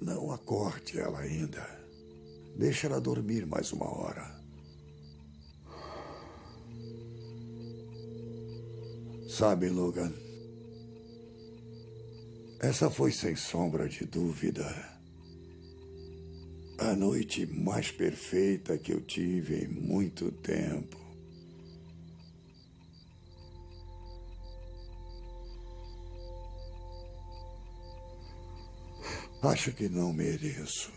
Não acorde ela ainda. Deixa ela dormir mais uma hora. Sabe, Logan, essa foi sem sombra de dúvida a noite mais perfeita que eu tive em muito tempo. Acho que não mereço.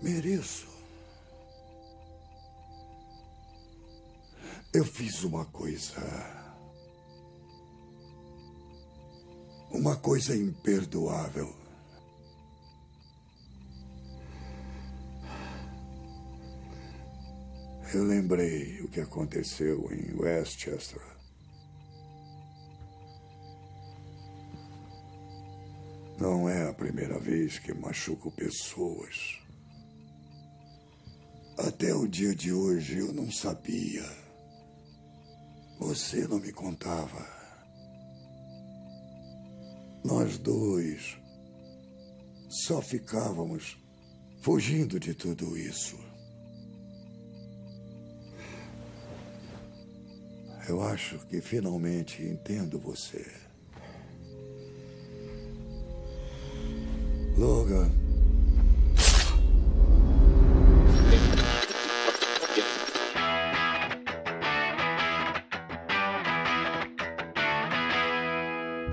Mereço. Eu fiz uma coisa. Uma coisa imperdoável. Eu lembrei o que aconteceu em Westchester. Não é a primeira vez que machuco pessoas. Até o dia de hoje eu não sabia. Você não me contava. Nós dois só ficávamos fugindo de tudo isso. Eu acho que finalmente entendo você. Logan.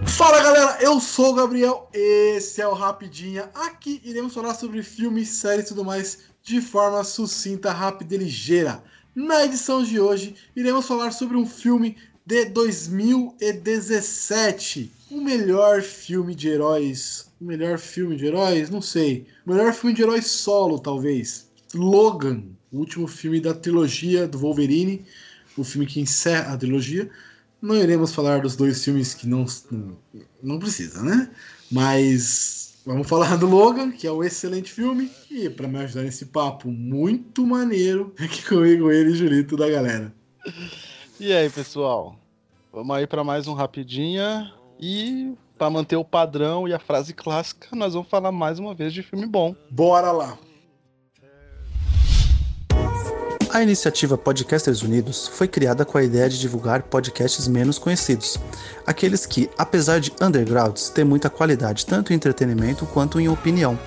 Fala galera, eu sou o Gabriel, esse é o Rapidinha. Aqui iremos falar sobre filmes, séries e tudo mais de forma sucinta, rápida e ligeira. Na edição de hoje, iremos falar sobre um filme de 2017. O melhor filme de heróis. O melhor filme de heróis? Não sei. O melhor filme de heróis solo, talvez. Logan, o último filme da trilogia do Wolverine. O filme que encerra a trilogia. Não iremos falar dos dois filmes que não, não, precisa, né? Mas vamos falar do Logan, que é um excelente filme. E para me ajudar nesse papo muito maneiro, aqui comigo ele, Julito da galera. E aí, pessoal? Vamos aí para mais um Rapidinha. E para manter o padrão e a frase clássica, nós vamos falar mais uma vez de filme bom. Bora lá! A iniciativa Podcasters Unidos foi criada com a ideia de divulgar podcasts menos conhecidos, aqueles que, apesar de undergrounds, têm muita qualidade tanto em entretenimento quanto em opinião.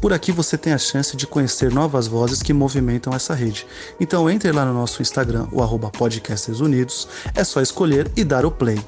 Por aqui você tem a chance de conhecer novas vozes que movimentam essa rede. Então entre lá no nosso Instagram, o arroba Podcasters Unidos, é só escolher e dar o play.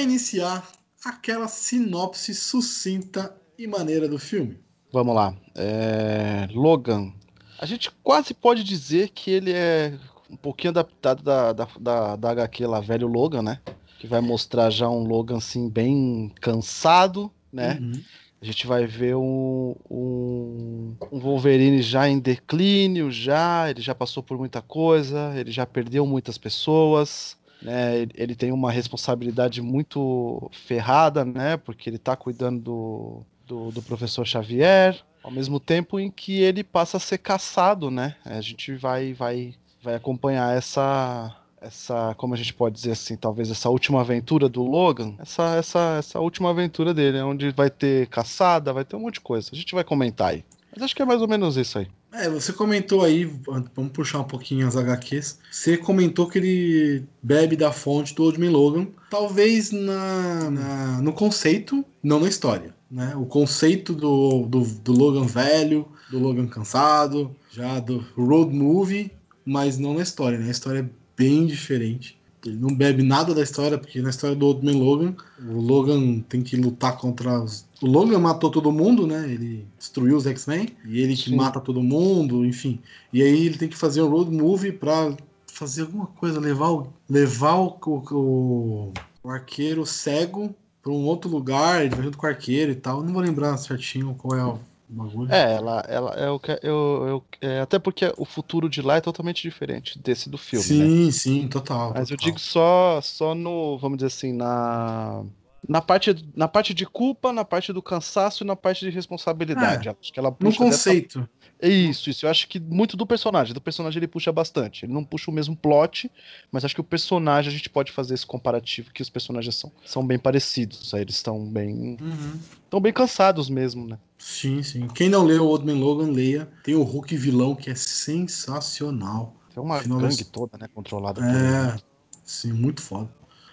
Para iniciar aquela sinopse sucinta e maneira do filme. Vamos lá. É... Logan. A gente quase pode dizer que ele é um pouquinho adaptado da, da, da, da HQ lá, velho Logan, né? Que vai mostrar já um Logan assim, bem cansado, né? Uhum. A gente vai ver um, um, um, Wolverine já em declínio, já, ele já passou por muita coisa, ele já perdeu muitas pessoas, né? Ele tem uma responsabilidade muito ferrada, né? Porque ele está cuidando do, do, do, professor Xavier, ao mesmo tempo em que ele passa a ser caçado, né? A gente vai, vai, vai acompanhar essa essa, como a gente pode dizer assim, talvez essa última aventura do Logan, essa, essa, essa última aventura dele, onde vai ter caçada, vai ter um monte de coisa. A gente vai comentar aí. Mas acho que é mais ou menos isso aí. É, você comentou aí, vamos puxar um pouquinho as HQs. Você comentou que ele bebe da fonte do Old Man Logan, talvez na, na, no conceito, não na história. Né? O conceito do, do, do Logan velho, do Logan cansado, já do road movie, mas não na história. Né? A história é bem diferente. Ele não bebe nada da história, porque na história do Old Man Logan, o Logan tem que lutar contra os. O Logan matou todo mundo, né? Ele destruiu os X-Men, e ele que Sim. mata todo mundo, enfim. E aí ele tem que fazer um road movie pra fazer alguma coisa, levar o, levar o, o, o arqueiro cego pra um outro lugar, ele vai junto com o arqueiro e tal. Não vou lembrar certinho qual é o bagulho. É, ela, ela é o que eu, eu é, até porque o futuro de lá é totalmente diferente desse do filme, sim, né? sim, total. Mas eu total. digo só, só no, vamos dizer assim, na Na parte, na parte de culpa, na parte do cansaço e na parte de responsabilidade. É, acho que ela No puxa dessa conceito. É Isso, isso. Eu acho que muito do personagem. Do personagem ele puxa bastante. Ele não puxa o mesmo plot, mas acho que o personagem a gente pode fazer esse comparativo que os personagens são, são bem parecidos. Aí eles estão bem. Uhum. estão bem cansados mesmo, né? Sim, sim. Quem não leu o Old Man Logan, leia. Tem o Hulk vilão, que é sensacional. Tem uma Final gangue das- toda, né? Controlada por É, sim, muito foda.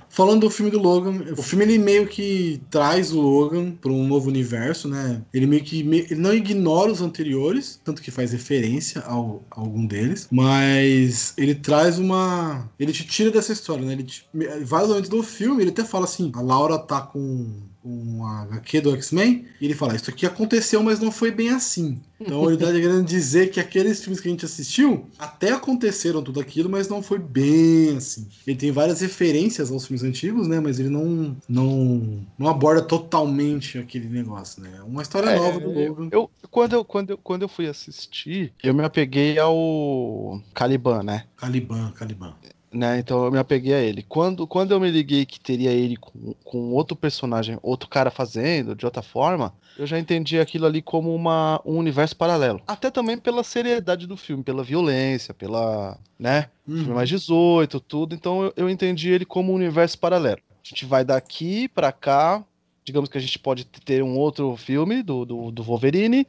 Falando do filme do Logan, o filme ele meio que traz o Logan para um novo universo, né? Ele meio que ele não ignora os anteriores, tanto que faz referência ao, a algum deles, mas ele traz uma, ele te tira dessa história, né? Ele te, vários momentos do filme ele até fala assim, a Laura tá com um HQ do X-Men, e ele fala, isso aqui aconteceu, mas não foi bem assim. Então ele tá querendo dizer que aqueles filmes que a gente assistiu até aconteceram tudo aquilo, mas não foi bem assim. Ele tem várias referências aos filmes antigos, né? Mas ele não não, não aborda totalmente aquele negócio, né? É uma história É, nova do Logan. Eu, quando, eu, quando, eu, quando eu fui assistir, eu me apeguei ao Caliban, né? Caliban, Caliban. Né? Então eu me apeguei a ele. Quando, quando eu me liguei que teria ele com, com outro personagem, outro cara fazendo, de outra forma, eu já entendi aquilo ali como uma, um universo paralelo. Até também pela seriedade do filme, pela violência, pela. né? Filme Uhum. mais 18, tudo. Então eu, eu entendi ele como um universo paralelo. A gente vai daqui pra cá. Digamos que a gente pode ter um outro filme do, do, do Wolverine.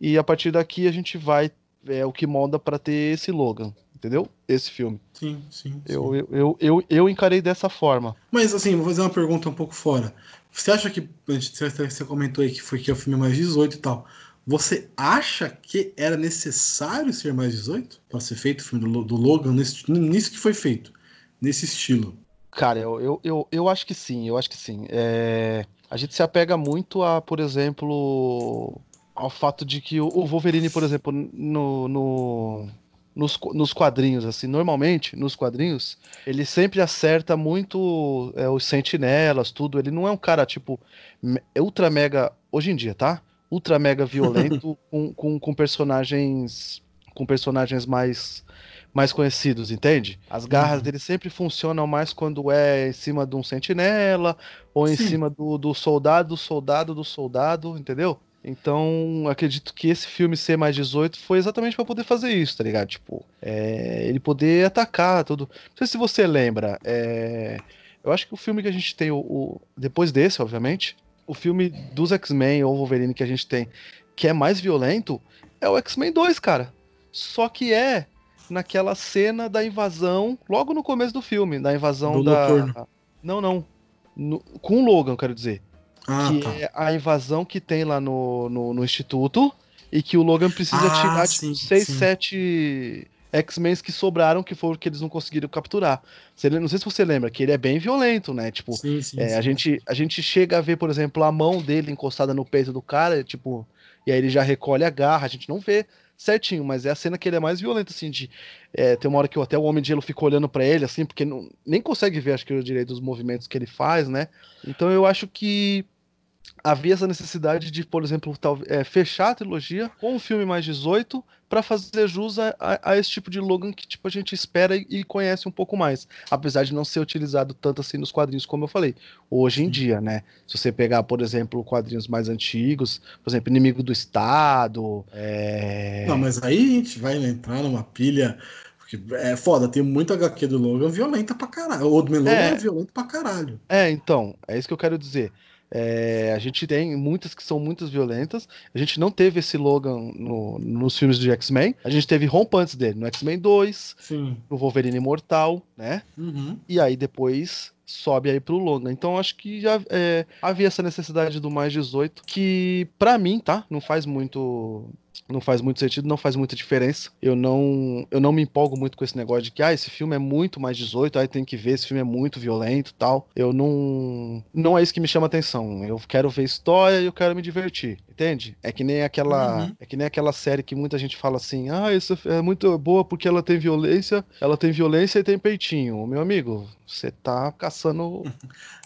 E a partir daqui a gente vai. É o que molda pra ter esse Logan. Entendeu? Esse filme. Sim, sim. sim. Eu, eu, eu, eu, eu encarei dessa forma. Mas assim, vou fazer uma pergunta um pouco fora. Você acha que. Você comentou aí que foi que é o filme mais 18 e tal. Você acha que era necessário ser mais 18 para ser feito o filme do, Lo- do Logan nesse, nisso que foi feito? Nesse estilo? Cara, eu, eu, eu, eu acho que sim, eu acho que sim. É, a gente se apega muito a, por exemplo, ao fato de que o o Wolverine, por exemplo, no, no- nos, nos quadrinhos, assim, normalmente, nos quadrinhos, ele sempre acerta muito é, os sentinelas, tudo. Ele não é um cara, tipo, ultra mega, hoje em dia, tá? Ultra mega violento com, com, com personagens com personagens mais mais conhecidos, entende? As garras Uhum. dele sempre funcionam mais quando é em cima de um sentinela ou em Sim. cima do, do soldado, do soldado, do soldado, entendeu? Então, acredito que esse filme ser mais 18 foi exatamente pra poder fazer isso, tá ligado? Tipo, é, ele poder atacar tudo. Não sei se você lembra, é, eu acho que o filme que a gente tem, o, o- depois desse, obviamente, o filme dos X-Men ou Wolverine que a gente tem, que é mais violento, é o X-Men 2, cara. Só que é naquela cena da invasão, logo no começo do filme, da invasão Do da. Noturno. Não, não. No- Com o Logan, quero dizer. Ah, que tá. é a invasão que tem lá no, no, no Instituto e que o Logan precisa Ah, tirar sim, tipo, 6, sim. 7 X-Men que sobraram, que foram que eles não conseguiram capturar. Você, não sei se você lembra, que ele é bem violento, né? Tipo, Sim, sim, é, a, gente, a gente chega a ver, por exemplo, a mão dele encostada no peito do cara, tipo, e aí ele já recolhe a garra, a gente não vê certinho, mas é a cena que ele é mais violento, assim, de. é, tem uma hora que até o Homem de Gelo fica olhando pra ele, assim, porque não, nem consegue ver, acho que, o direito dos movimentos que ele faz, né? Então eu acho que havia essa necessidade de, por exemplo, tal- é, fechar a trilogia com um filme mais 18 para fazer jus a, a- a esse tipo de Logan que tipo, a gente espera e, e conhece um pouco mais. Apesar de não ser utilizado tanto assim nos quadrinhos, como eu falei. Hoje em dia, né? Se você pegar, por exemplo, quadrinhos mais antigos, por exemplo, Inimigo do Estado. é, Não, mas aí a gente vai entrar numa pilha. Porque é foda, tem muita HQ do Logan violenta pra caralho. O Old Man Logan É. é violento pra caralho. É, então, é isso que eu quero dizer. É, a gente tem muitas que são muitas violentas. A gente não teve esse Logan no- nos filmes de X-Men. A gente teve rompantes dele no X-Men 2, Sim. no Wolverine Imortal, né? Uhum. E aí depois sobe aí pro Logan. Então acho que já é, havia essa necessidade do mais 18, que pra mim, tá? Não faz muito. Não faz muito sentido, não faz muita diferença. Eu não, eu não me empolgo muito com esse negócio de que ah, esse filme é muito mais 18, aí tem que ver, esse filme é muito violento e tal. Eu não. Não é isso que me chama atenção. Eu quero ver história e eu quero me divertir. Entende? É que nem aquela. Uhum. É que nem aquela série que muita gente fala assim: ah, isso é muito boa porque ela tem violência, ela tem violência e tem peitinho. Meu amigo, você tá caçando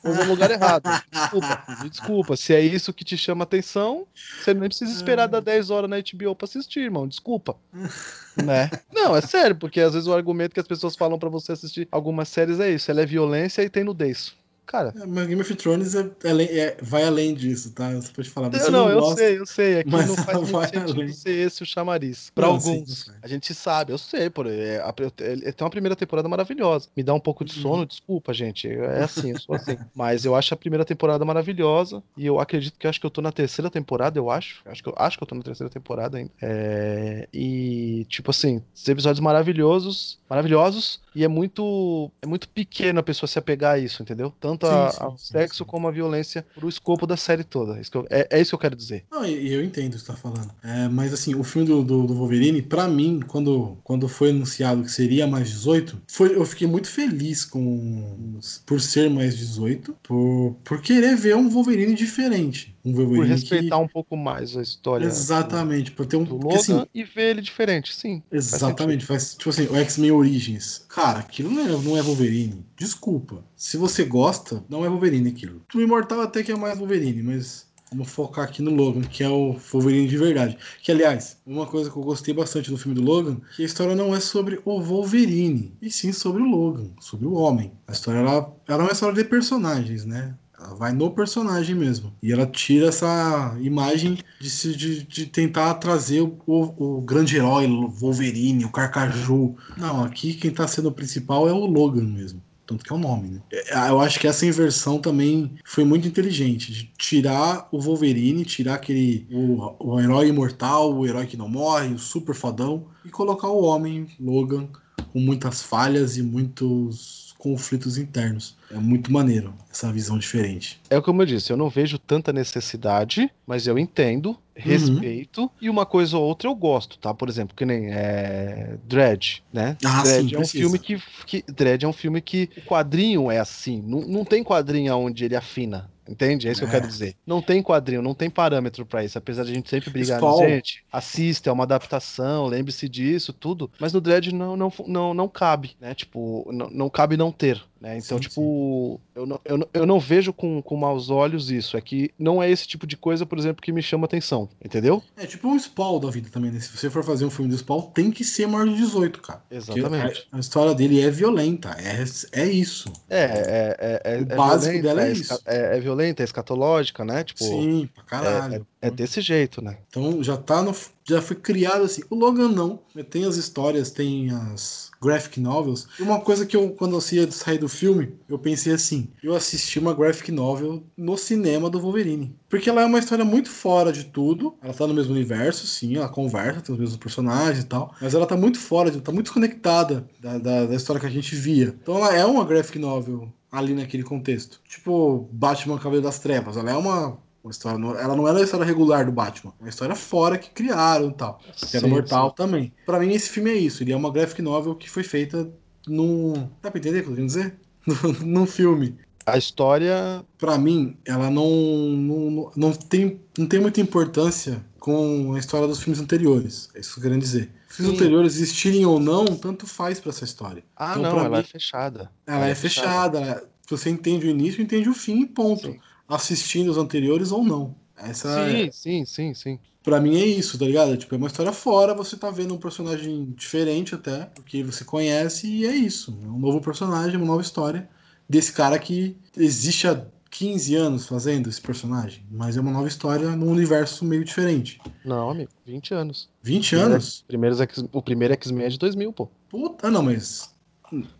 no lugar errado. Desculpa, desculpa. Se é isso que te chama atenção, você nem precisa esperar dar 10 horas na HBO pra assistir, irmão. Desculpa. né? Não, é sério, porque às vezes o argumento que as pessoas falam pra você assistir algumas séries é isso: ela é violência e tem nudez. Cara. É, mas Game of Thrones é, é, é, vai além disso, tá? Você pode falar. Você eu não, não eu gosta, sei, eu sei. Aqui mas não faz vai muito sentido além. ser esse o chamariz. Pra Não, sim, alguns. faz. a gente sabe, eu sei, por é, a- é, tem uma primeira temporada maravilhosa. Me dá um pouco de Uhum. sono, desculpa, gente. É assim, eu sou assim. Mas eu acho a primeira temporada maravilhosa. E eu acredito que eu acho que eu tô na terceira temporada, eu acho. Acho que eu, acho que eu tô na terceira temporada ainda. É, e, tipo assim, os episódios maravilhosos, maravilhosos. E é muito, é muito pequeno a pessoa se apegar a isso, entendeu? Tanto a- Sim, sim, ao sim, sexo sim. como a violência pro escopo da série toda. Isso eu- é, é isso que eu quero dizer. Não, e e eu entendo o que você tá falando. É, mas assim, o filme do, do, do Wolverine, pra mim, quando, quando foi anunciado que seria mais 18, foi, eu fiquei muito feliz com por ser mais 18, por, por querer ver um Wolverine diferente. Um Por Wolverine respeitar que... um pouco mais a história Exatamente, por ter um. do Logan assim, e ver ele diferente, sim. faz Exatamente, faz, tipo assim, o X-Men Origins. Cara, aquilo não é, não é Wolverine. Desculpa. Se você gosta, não é Wolverine aquilo. O Imortal até que é mais Wolverine, mas vamos focar aqui no Logan, que é o Wolverine de verdade. Que, aliás, uma coisa que eu gostei bastante no filme do Logan, que a história não é sobre o Wolverine, e sim sobre o Logan, sobre o homem. A história, ela, ela é uma história de personagens, né? Ela vai no personagem mesmo. E ela tira essa imagem de, se- de, de tentar trazer o, o, grande herói, o Wolverine, o Carcaju. Não, aqui quem tá sendo o principal é o Logan mesmo. Tanto que é o nome, né? É, Eu acho que essa inversão também foi muito inteligente. De tirar o Wolverine, tirar aquele. O, o herói imortal, o herói que não morre, o super fodão, e colocar o homem, Logan, com muitas falhas e muitos conflitos internos. É muito maneiro essa visão diferente. É como eu disse, eu não vejo tanta necessidade, mas eu entendo, respeito, e uma coisa ou outra eu gosto, tá? Por exemplo, que nem é, Dredd, né? Ah, Dredd sim, é um precisa. filme que, que. Dredd é um filme que o quadrinho é assim. Não, não tem quadrinho onde ele afina. Entende? É isso que eu É. quero dizer. Não tem quadrinho, não tem parâmetro pra isso. Apesar de a gente sempre brigar, Spawn. gente, assista, é uma adaptação, lembre-se disso, tudo. Mas no Dredd não, não, não, não cabe, né? Tipo, não, não cabe não ter, né? Então, Sim, tipo, eu não, eu, não, eu não vejo com, com maus olhos isso. É que não é esse tipo de coisa, por exemplo, que me chama atenção, entendeu? É tipo um Spawn da vida também, né? Se você for fazer um filme do Spawn, tem que ser maior de 18, cara. Exatamente. A, a história dele é violenta, é, é isso. É, é, é, é, O básico violenta, dela é é, isso. é, é violenta, é escatológica, né? Tipo, Sim, pra caralho. é desse jeito, né? Então já tá no, já foi criado assim. O Logan não, tem as histórias, tem as graphic novels. E uma coisa que eu quando eu ia sair do filme, eu pensei assim, eu assisti uma graphic novel no cinema do Wolverine, porque ela é uma história muito fora de tudo. Ela tá no mesmo universo, sim, ela conversa, tem os mesmos personagens e tal, mas ela tá muito fora, de, tá muito desconectada da, da, da história que a gente via. Então ela é uma graphic novel ali naquele contexto. Tipo, Batman Cavaleiro das Trevas, ela é uma uma história, ela não era a história regular do Batman, uma história fora que criaram e tal. Que era Sim, mortal também. Pra mim, esse filme é isso. Ele é uma graphic novel que foi feita num. Dá pra entender o que eu tô querendo dizer? num filme. A história. Pra mim, ela não, não, não, tem, não tem muita importância com a história dos filmes anteriores. É isso que eu tô querendo dizer. Os anteriores existirem ou não, tanto faz pra essa história. Ah, Então, não, ela é mim, fechada. ela é fechada. ela- você entende o início, entende o fim, ponto. Sim. Assistindo os anteriores ou não. Essa é, Sim, sim, sim, sim. Pra mim é isso, tá ligado? Tipo, é uma história fora, você tá vendo um personagem diferente até, porque você conhece, e é isso. É um novo personagem, uma nova história desse cara que existe há 15 anos fazendo esse personagem, mas é uma nova história num universo meio diferente. Não, amigo, 20 anos. 20 Primeiro- anos? Primeiros X- o primeiro X-Men é de 2000, pô. Puta, ah, não, mas.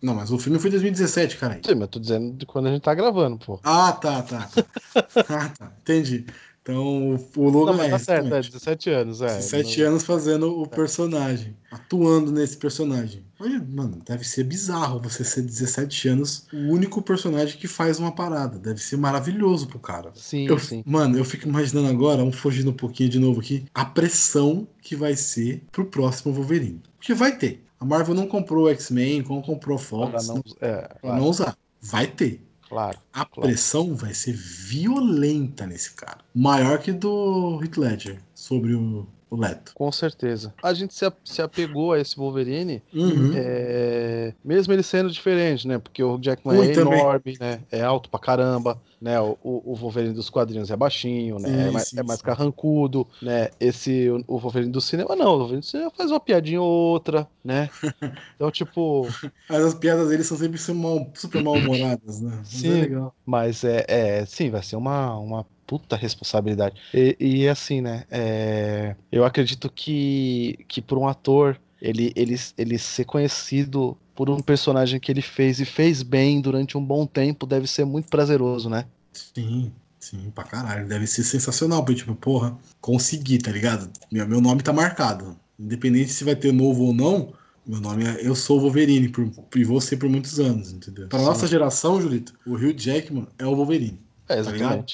Não, mas o filme foi em 2017, cara. Sim, mas eu tô dizendo de quando a gente tá gravando, pô. Ah, tá, tá. ah, tá. Entendi. Então, o- Logan Não, mas é, tá certo, é exatamente. 17 anos, é. 17 Não- anos fazendo o personagem, atuando nesse personagem. Olha, mano, deve ser bizarro você ser 17 anos o único personagem que faz uma parada. Deve ser maravilhoso pro cara. Sim, Eu- sim. Mano, eu fico imaginando agora, vamos fugindo um pouquinho de novo aqui, a pressão que vai ser pro próximo Wolverine. Porque vai ter. A Marvel não comprou o X-Men, não comprou Fox, não, não, é, claro, não usar. Vai ter. Claro. A Claro. pressão vai ser violenta nesse cara. maior que do Heath Ledger sobre o, o Leto. Com certeza. A gente se, se apegou a esse Wolverine, Uhum. é, mesmo ele sendo diferente, né? Porque o Jackman Muito é também. enorme, né? É alto pra caramba, né? O, o Wolverine dos quadrinhos é baixinho, né? Sim, é, mais, sim, é mais sim. carrancudo, né? Esse, o, o Wolverine do cinema, não. O Wolverine do cinema faz uma piadinha ou outra, né? Então, tipo, Mas as piadas dele são sempre super mal- super mal-humoradas, né? Mas Sim. é legal. Mas é, é sim, vai ser uma, uma puta responsabilidade. E, e assim, né? é, eu acredito que, que por um ator ele, ele, ele ser conhecido por um personagem que ele fez e fez bem durante um bom tempo deve ser muito prazeroso, né? Sim, sim, pra caralho. Deve ser sensacional, porque, tipo, porra, consegui, tá ligado? Meu, meu nome tá marcado. Independente se vai ter novo ou não, meu nome é Eu Sou o Wolverine, por, e vou ser por muitos anos, entendeu? Pra Sim. nossa geração, Julito, o Hugh Jackman é o Wolverine. É, Tá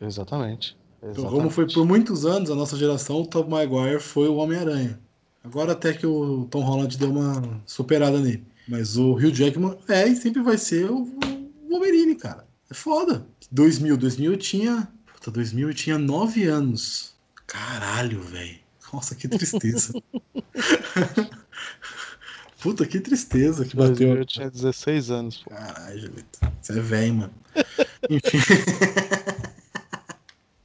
exatamente. exatamente. Então, como foi por muitos anos a nossa geração, o Tom Maguire foi o Homem-Aranha. Agora até que o Tom Holland deu uma superada nele. Mas o Hugh Jackman é e sempre vai ser o Wolverine, cara. É foda. 2000, 2000 eu tinha... Puta, 2000 eu tinha 9 anos. Caralho, velho. Nossa, que tristeza. Puta, que tristeza que bateu. Eu tinha 16 anos. pô. Caralho. Você é velho, mano. Enfim.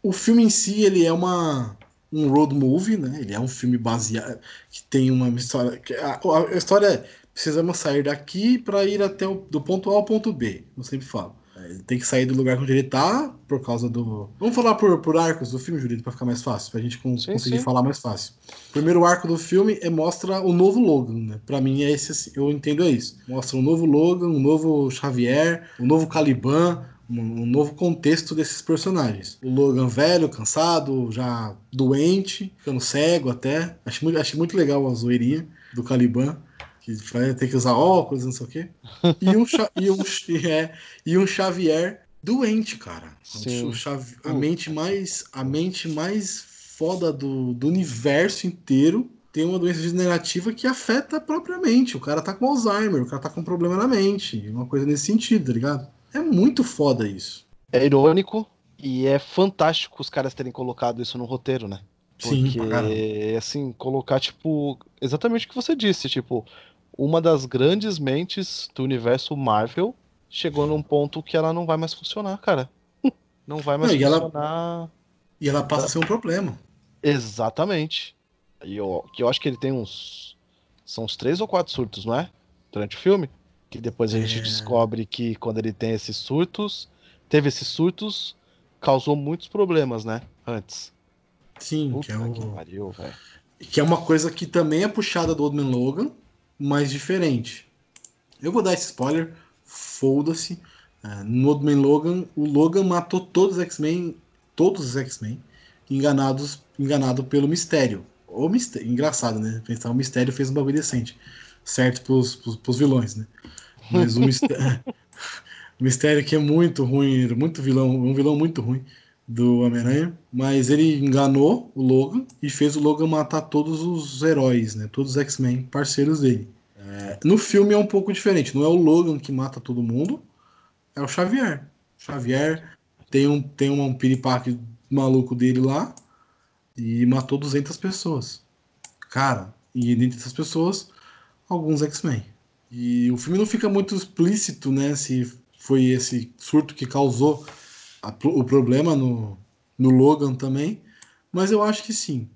o filme em si, ele é uma um road movie, né? Ele é um filme baseado que tem uma história. que A, a história é precisamos sair daqui para ir até o, do ponto A ao ponto B. Eu sempre falo. É, Ele tem que sair do lugar onde ele tá por causa do. Vamos falar por, por arcos do filme, Jurito, para ficar mais fácil, pra gente con- Sim, conseguir sim. falar mais fácil. O primeiro arco do filme é mostra o novo Logan, né? Pra mim é esse, assim, eu entendo é isso. Mostra um novo Logan, um novo Xavier, um novo Caliban, um, novo contexto desses personagens. O Logan velho, cansado, já doente, ficando cego até. Acho muito, acho muito legal a zoeirinha do Caliban. Que vai ter que usar óculos, não sei o quê. E um, e um, é, e um Xavier doente, cara. Sim. O Xavi- a mente mais a mente mais foda do, do universo inteiro tem uma doença degenerativa que afeta a própria mente. O cara tá com Alzheimer, o cara tá com um problema na mente, uma coisa nesse sentido, tá ligado? É muito foda isso. É irônico e é fantástico os caras terem colocado isso no roteiro, né? Sim. Porque, assim, colocar, tipo, exatamente o que você disse, tipo, uma das grandes mentes do universo Marvel chegou num ponto que ela não vai mais funcionar, cara. Não vai mais Não, e ela- funcionar. E ela passa a ser um problema. Exatamente. E eu, que eu acho que ele tem uns. São uns três ou quatro surtos, não é? Durante o filme. Que depois a gente É. descobre que quando ele tem esses surtos, teve esses surtos, causou muitos problemas, né? Antes. Sim, Puta que é, o- que pariu, que é uma coisa que também é puxada do Old Man Logan, mas diferente. Eu vou dar esse spoiler, foda-se. É, no Old Man Logan, o Logan matou todos os X-Men, todos os X-Men, enganados, enganado pelo Mistério. O mistério, engraçado, né? Pensar o Mistério fez um bagulho decente, certo pros, pros, pros vilões, né? Mas o Mistério, o Mistério que é muito ruim, muito vilão, um vilão muito ruim do Homem-Aranha, mas ele enganou o Logan e fez o Logan matar todos os heróis, né? Todos os X-Men parceiros dele. É, no filme é um pouco diferente, não é o Logan que mata todo mundo, é o Xavier. Xavier tem um, tem um piripaque maluco dele lá e matou 200 pessoas. Cara, e dentre essas pessoas, alguns X-Men. E o filme não fica muito explícito, né? Se foi esse surto que causou a- o problema no, no Logan também. Mas eu acho que sim.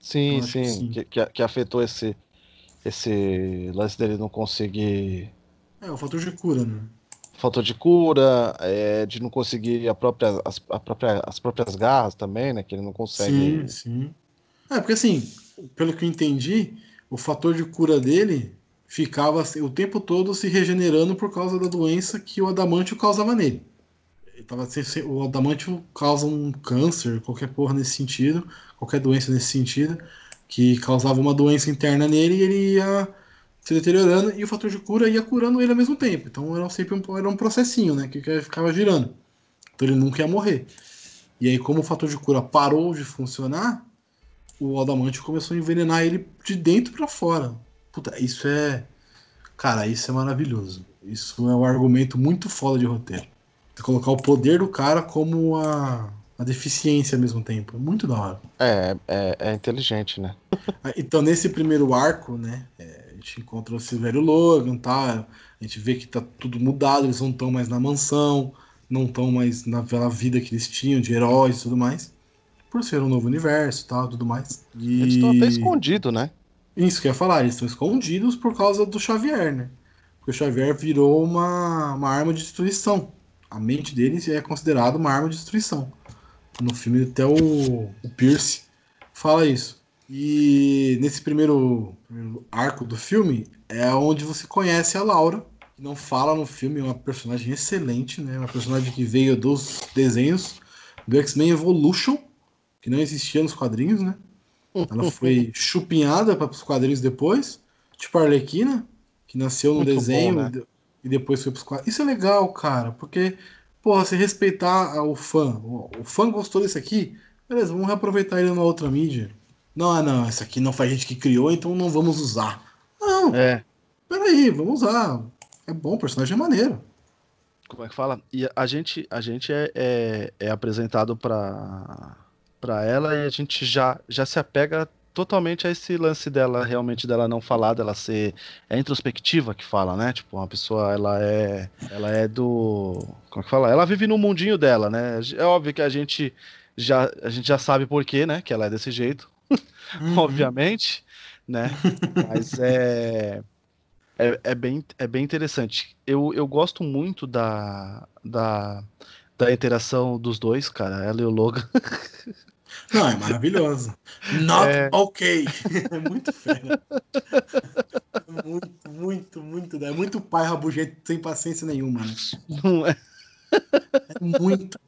Sim, acho que sim, sim. que, que, afetou esse, esse lance dele não conseguir. É, o fator de cura, né? Falta de cura, é, de não conseguir a própria, as, a própria, as próprias garras também, né? Que ele não consegue. Sim, sim. É, porque assim, pelo que eu entendi, o fator de cura dele ficava o tempo todo se regenerando por causa da doença que o adamantio causava nele. Ele tava, o adamantio causa um câncer, qualquer porra nesse sentido, qualquer doença nesse sentido, que causava uma doença interna nele e ele ia se deteriorando e o fator de cura ia curando ele ao mesmo tempo. Então era sempre um, era um processinho, né? Que que ficava girando. Então ele nunca ia morrer. E aí, como o fator de cura parou de funcionar, o Adamante começou a envenenar ele de dentro pra fora. Puta, isso é. Cara, isso é maravilhoso. Isso é um argumento muito foda de roteiro. Você colocar o poder do cara como a. uma deficiência ao mesmo tempo. Muito da hora. É, é, é inteligente, né? Então, nesse primeiro arco, né, é, a gente encontra o Silvério Logan, tá? A gente vê que tá tudo mudado, eles não estão mais na mansão, não estão mais naquela vida que eles tinham de heróis e tudo mais. Por ser um novo universo e tal, tudo mais. E... Eles estão até escondidos, né? Isso que eu ia falar, eles estão escondidos por causa do Xavier, né? Porque o Xavier virou uma, uma arma de destruição. A mente deles é considerada uma arma de destruição. No filme até o, o Pierce fala isso. E nesse primeiro, primeiro arco do filme é onde você conhece a Laura, que não fala no filme, é uma personagem excelente, né? Uma personagem que veio dos desenhos do X-Men Evolution, que não existia nos quadrinhos, né? Ela foi chupinhada para os quadrinhos depois, tipo a Arlequina, que nasceu no Muito desenho bom, né? e depois foi para os quadrinhos. Isso é legal, cara, porque, porra, se respeitar o fã, o fã gostou desse aqui, beleza, vamos reaproveitar ele na outra mídia. Não, ah, não, essa aqui não foi a gente que criou, então não vamos usar. Não, É. peraí, vamos usar. É bom, o personagem é maneiro. Como é que fala? E a gente, a gente é, é, é apresentado pra, pra ela e a gente já, já se apega totalmente a esse lance dela, realmente dela não falar, dela ser. É introspectiva que fala, né? Tipo, uma pessoa, ela é. Ela é do. Como é que fala? Ela vive no mundinho dela, né? É óbvio que a gente já, a gente já sabe por quê, né? Que ela é desse jeito. Uhum. obviamente, né? Mas é, é, é, bem, é bem interessante. Eu, eu gosto muito da, da, da interação dos dois, cara, ela e o Logan. Não, é maravilhoso. Not É. ok. É muito fera. Muito, muito, muito. É muito pai rabugento sem paciência nenhuma, né? Não é? É muito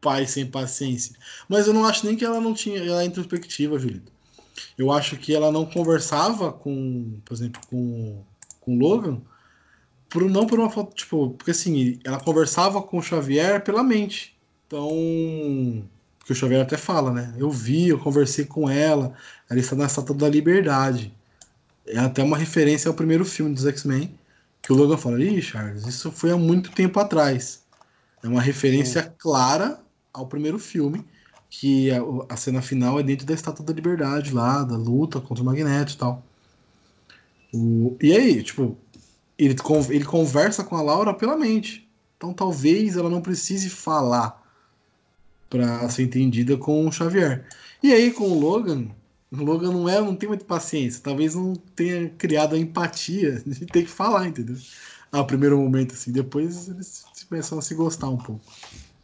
pai sem paciência. Mas eu não acho nem que ela não tinha. Ela é introspectiva, Julito. Eu acho que ela não conversava com, por exemplo, com, com o Logan, por, não por uma falta. Tipo, porque assim, ela conversava com o Xavier pela mente. Então. Que o Xavier até fala, né? Eu vi, eu conversei com ela, ela está na Estátua da Liberdade. É até uma referência ao primeiro filme dos X-Men, que o Logan fala, ih, Charles, isso foi há muito tempo atrás. É uma referência clara ao primeiro filme, que a, a cena final é dentro da Estátua da Liberdade lá, da luta contra o Magneto e tal. O, e aí, tipo, ele, ele conversa com a Laura pela mente. Então talvez ela não precise falar para ser entendida com o Xavier. E aí com o Logan, o Logan não é, não tem muita paciência, talvez não tenha criado a empatia de ter que falar, entendeu? Ah, primeiro momento assim, depois eles começam a se gostar um pouco.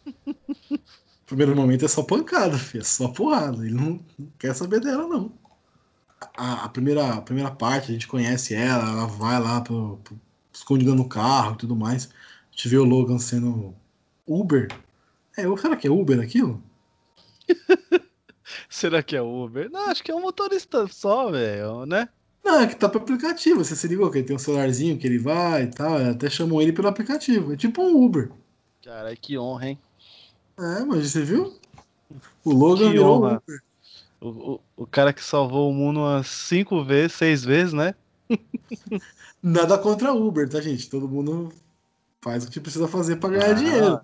primeiro momento é só pancada, filho, é só porrada. Ele não, não quer saber dela não. A, a primeira, a primeira parte, a gente conhece ela, ela vai lá pro, pro, escondida no carro e tudo mais. A gente vê o Logan sendo Uber. É, será que é Uber aquilo? Será que é Uber? Não, acho que é um motorista só, velho, né? Não, é que tá pro aplicativo. Você se ligou que ele tem um celularzinho que ele vai e tal. Até chamou ele pelo aplicativo. É tipo um Uber. Caralho, que honra, hein? É, mas você viu? O Logan Que virou honra. Uber. O, o, o cara que salvou o mundo umas cinco vezes, seis vezes, né? Nada contra Uber, tá, gente? Todo mundo faz o que precisa fazer pra ganhar Ah. dinheiro.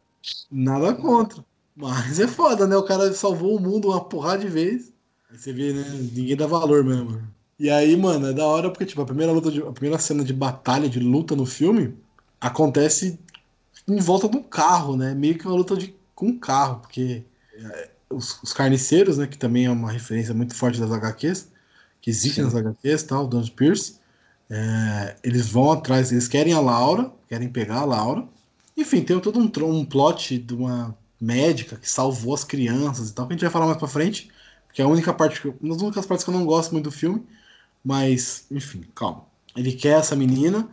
Nada contra. Mas é foda, né? O cara salvou o mundo uma porrada de vez. Aí você vê, né? Ninguém dá valor mesmo. E aí, mano, é da hora porque, tipo, a primeira luta de, a primeira cena de batalha, de luta no filme, acontece em volta de um carro, né? Meio que uma luta de, com um carro, porque é, os, os carniceiros, né? Que também é uma referência muito forte das HQs, que existem nas HQs, tal, Donald Pierce. É, eles vão atrás, eles querem a Laura, querem pegar a Laura. Enfim, tem todo um, um plot de uma médica que salvou as crianças e tal, que a gente vai falar mais pra frente, que é a única parte, que eu- uma das únicas partes que eu não gosto muito do filme, mas, enfim, calma. Ele quer essa menina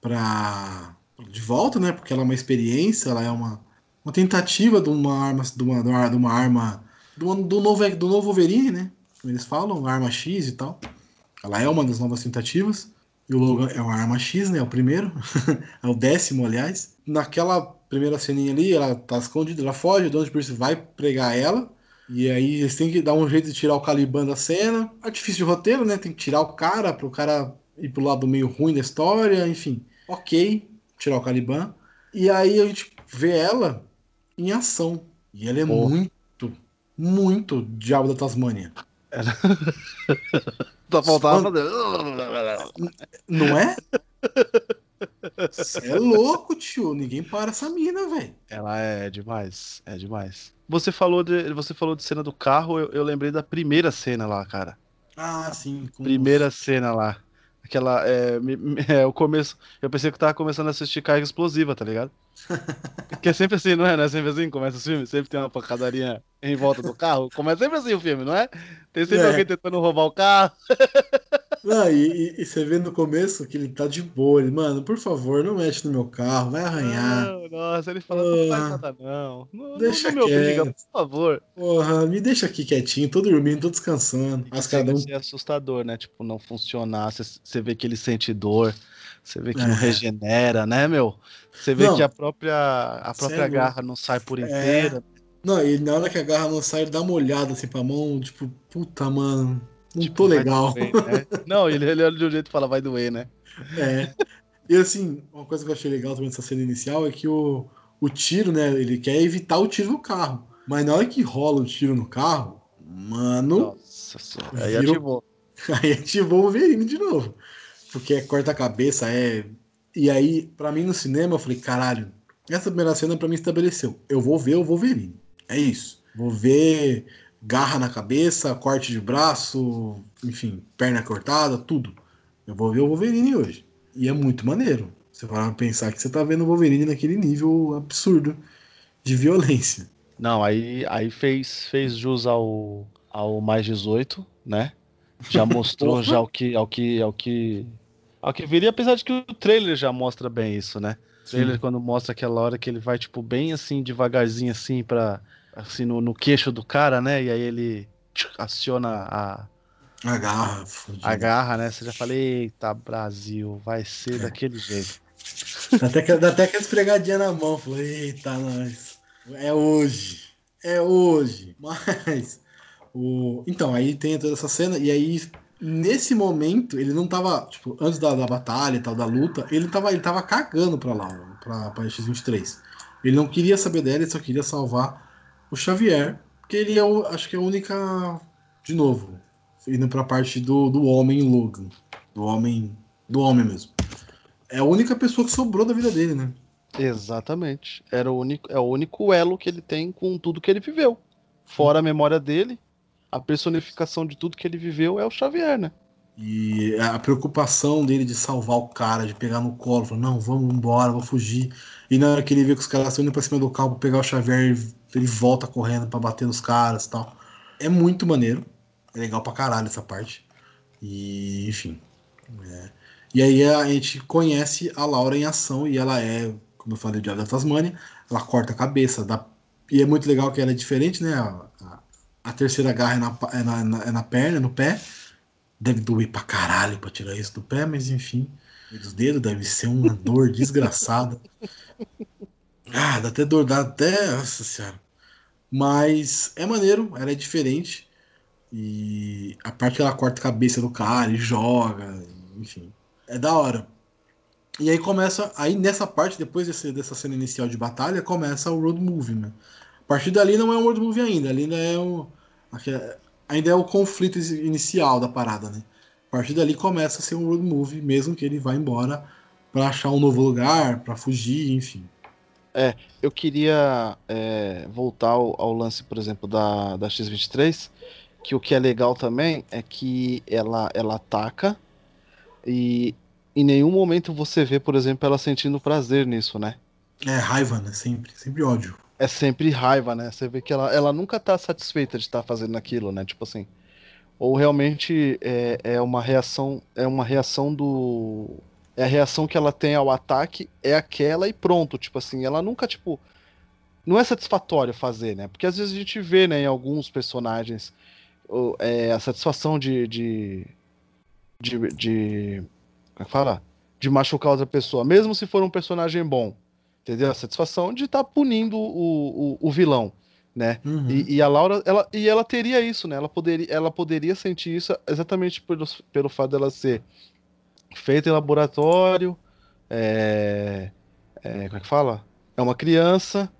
pra, de volta, né, porque ela é uma experiência, ela é uma, uma tentativa de uma arma, de uma, de uma, arma, do, do, novo, do novo Wolverine, né, como eles falam, arma X e tal. Ela é uma das novas tentativas. E o Logan é uma arma X, né? É o primeiro. é o décimo, aliás. Naquela primeira ceninha ali, ela tá escondida, ela foge, o Donald Pierce vai pregar ela. E aí eles têm que dar um jeito de tirar o Caliban da cena. Artifício de roteiro, né? Tem que tirar o cara pro cara ir pro lado meio ruim da história, enfim. Ok, tirar o Caliban. E aí a gente vê ela em ação. E ela é Porra. muito muito Diabo da Tasmânia. Só faltava Mano. fazer. Não é? Você é louco, tio. Ninguém para essa mina, velho. Ela é demais, é demais. Você falou de, você falou de cena do carro, eu, eu lembrei da primeira cena lá, cara. Ah, sim. Primeira cena lá. Aquela, é, me- me- é, o começo, eu pensei que tava começando a assistir Carga Explosiva, tá ligado? Que é sempre assim, não é? Não é sempre assim? Começa o filme, sempre tem uma pancadaria em volta do carro. Começa sempre assim o filme, não é? Tem sempre É. alguém tentando roubar o carro. Não, e, e- e você vê no começo que ele tá de boa. Ele, mano, por favor, não mexe no meu carro, vai arranhar. Não, nossa, ele fala, não faz Ah. nada não. Não, Deixa não me obriga, quieto. por favor. Porra, me deixa aqui quietinho, tô dormindo, tô descansando. Mas Chega cada um. ser assustador, né? Tipo, não funcionar. Você vê que ele sente dor. Você vê que não É. regenera, né, meu? Você vê Não. que a própria, a própria é garra não sai por É. inteira. Não, e na hora que a garra não sai, ele dá uma olhada assim pra mão, tipo, puta, mano, não Tipo, tô legal. doer, né? Não, ele, olha de um jeito e fala, vai doer, né? É. E assim, uma coisa que eu achei legal também dessa cena inicial é que o, o tiro, né, ele quer evitar o tiro no carro. Mas na hora que rola o tiro no carro, mano, Nossa senhora. Aí ativou. aí ativou o Wolverine de novo. Porque é corta-cabeça, é. E aí, pra mim no cinema, eu falei, caralho, essa primeira cena pra mim estabeleceu. Eu vou ver o Wolverine. É isso. Vou ver garra na cabeça, corte de braço, enfim, perna cortada, tudo. Eu vou ver o Wolverine hoje. E é muito maneiro. Você vai pensar que você tá vendo o Wolverine naquele nível absurdo de violência. Não, aí, aí fez, fez jus ao, ao mais 18, né? Já mostrou já o que, ao que, ao que, ao que viria, apesar de que o trailer já mostra bem isso, né? O trailer quando mostra aquela hora que ele vai tipo bem assim devagarzinho assim para assim no, no queixo do cara, né? E aí ele aciona a, A garra. fodida. a garra, né? Você já fala, eita, Brasil, vai ser daquele jeito. Dá até, que- dá até aquela esfregadinha na mão. Falei, eita, nós. É hoje. É hoje. Mas. O... Então, aí tem toda essa cena. E aí, nesse momento, ele não tava. Tipo, antes da, da batalha e tal, da luta, ele tava, ele tava cagando pra lá, pra, pra X-23. Ele não queria saber dela, ele só queria salvar o Xavier. Porque ele é, o, acho que é a única. De novo, indo pra parte do, do homem Logan. Do homem. Do homem mesmo. É a única pessoa que sobrou da vida dele, né? Exatamente. Era o único, é o único elo que ele tem com tudo que ele viveu. Fora a memória dele, a personificação de tudo que ele viveu é o Xavier, né? E a preocupação dele de salvar o cara, de pegar no colo, falar, não, vamos embora, vou fugir. E na hora que ele vê que os caras estão indo pra cima do carro pra pegar o Xavier, ele- volta correndo pra bater nos caras tal. É muito maneiro. É legal pra caralho essa parte. E, enfim. é. E aí a gente conhece a Laura em ação e ela é, como eu falei, o Diabo da Tasmânia. Ela corta a cabeça. Dá... E é muito legal que ela é diferente, né? A- a terceira garra é na, é na, na- é na perna, no pé. Deve doer pra caralho pra tirar isso do pé, mas enfim. Dos dedos deve ser uma dor desgraçada. Ah, dá até dor, dá até. Nossa senhora. Mas é maneiro, ela é diferente. E a parte que ela corta a cabeça do cara e joga, enfim. É da hora. E aí começa. Aí nessa parte, depois desse- dessa cena inicial de batalha, começa o road movie, né? A partir dali não é um road movie ainda, ali ainda é o. aque- Ainda é o conflito inicial da parada, né? A partir dali começa a ser um road movie, mesmo que ele vá embora pra achar um novo lugar, pra fugir, enfim. Eu queria é, voltar ao, ao lance, por exemplo, da, da X-23, que o que é legal também é que ela, ela ataca e em nenhum momento você vê, por exemplo, ela sentindo prazer nisso, né? É raiva, né? Sempre, sempre ódio. É sempre raiva, né? Você vê que ela, ela nunca tá satisfeita de estar fazendo aquilo, né? Tipo assim. Ou realmente é, é uma reação, é uma reação do. É a reação que ela tem ao ataque, é aquela e pronto. Tipo assim, ela nunca, tipo. Não é satisfatório fazer, né? Porque às vezes a gente vê, né, em alguns personagens é, a satisfação de, de, de, de. Como é que fala? De machucar outra pessoa, mesmo se for um personagem bom. Entendeu? A satisfação de estar punindo o, o, o vilão, né? Uhum. E, e a Laura, ela, e ela teria isso, né? Ela poderia, ela poderia sentir isso exatamente pelo, pelo fato dela ser feita em laboratório, é, é, como é que fala? É uma criança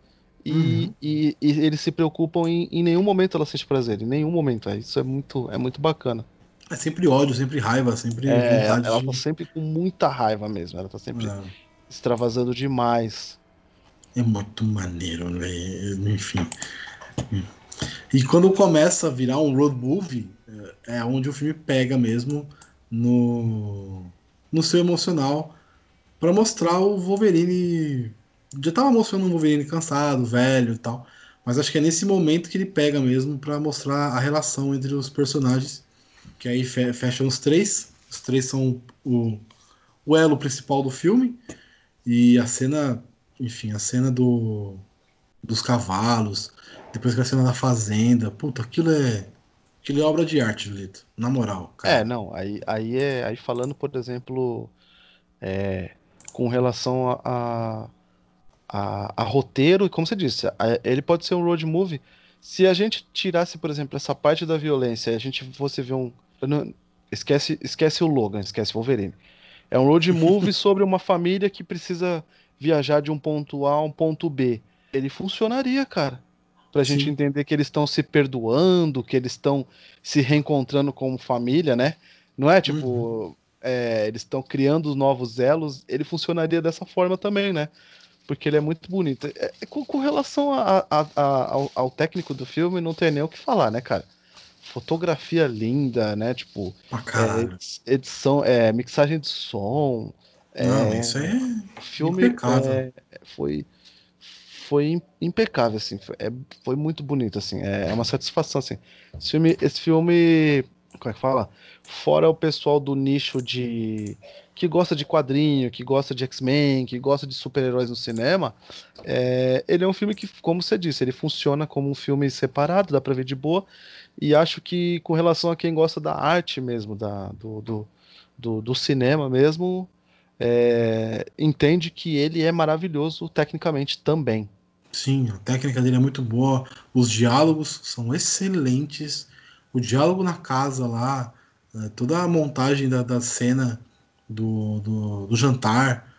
E, Uhum. e, e eles se preocupam em, em nenhum momento ela sente prazer, em nenhum momento. é, Isso é muito, é muito bacana. É sempre ódio, sempre raiva, sempre É, ela, vontade ela de- tá sempre com muita raiva mesmo. Ela tá sempre É. extravasando demais. É muito maneiro, velho. Enfim. E quando começa a virar um road movie, é é onde o filme pega mesmo no, no seu emocional pra mostrar o Wolverine. Já tava mostrando um Wolverine cansado, velho e tal. Mas acho que é nesse momento que ele pega mesmo pra mostrar a relação entre os personagens. Que aí fe- fecham os três. Os três são o, o elo principal do filme. E a cena enfim, a cena do, dos cavalos, depois que a cena da fazenda, puta, aquilo é. Aquilo é obra de arte, Julito. Na moral, cara. É, não, aí, aí é. Aí falando, por exemplo, é, com relação a, a, a- roteiro, como você disse, a- ele pode ser um road movie. Se a gente tirasse, por exemplo, essa parte da violência a gente fosse ver um. não- esquece, esquece o Logan, esquece Wolverine. É um road movie sobre uma família que precisa viajar de um ponto A a um ponto B. Ele funcionaria, cara. Pra gente Sim. entender que eles estão se perdoando, que eles estão se reencontrando como família, né? Não é tipo, é, eles estão criando novos elos. Ele funcionaria dessa forma também, né? Porque ele é muito bonito. É, é, com, com relação a- a- a- ao, ao técnico do filme, não tem nem o que falar, né, cara? Fotografia linda, né? Tipo, é, edição, é, mixagem de som. é, Não, isso aí é. filme impecável. é, foi foi im- impecável assim, foi, é- foi muito bonito assim, é, é uma satisfação assim. Esse filme, esse filme, como é que fala? Fora o pessoal do nicho de que gosta de quadrinho, que gosta de X-Men, que gosta de super-heróis no cinema, é, ele é um filme que, como você disse, ele funciona como um filme separado, dá pra ver de boa. E acho que com relação a quem gosta da arte mesmo, da, do, do, do, do cinema mesmo, é, entende que ele é maravilhoso tecnicamente também. Sim, a técnica dele é muito boa. Os diálogos são excelentes. O diálogo na casa lá, eh, toda a montagem da, da cena do, do, do jantar,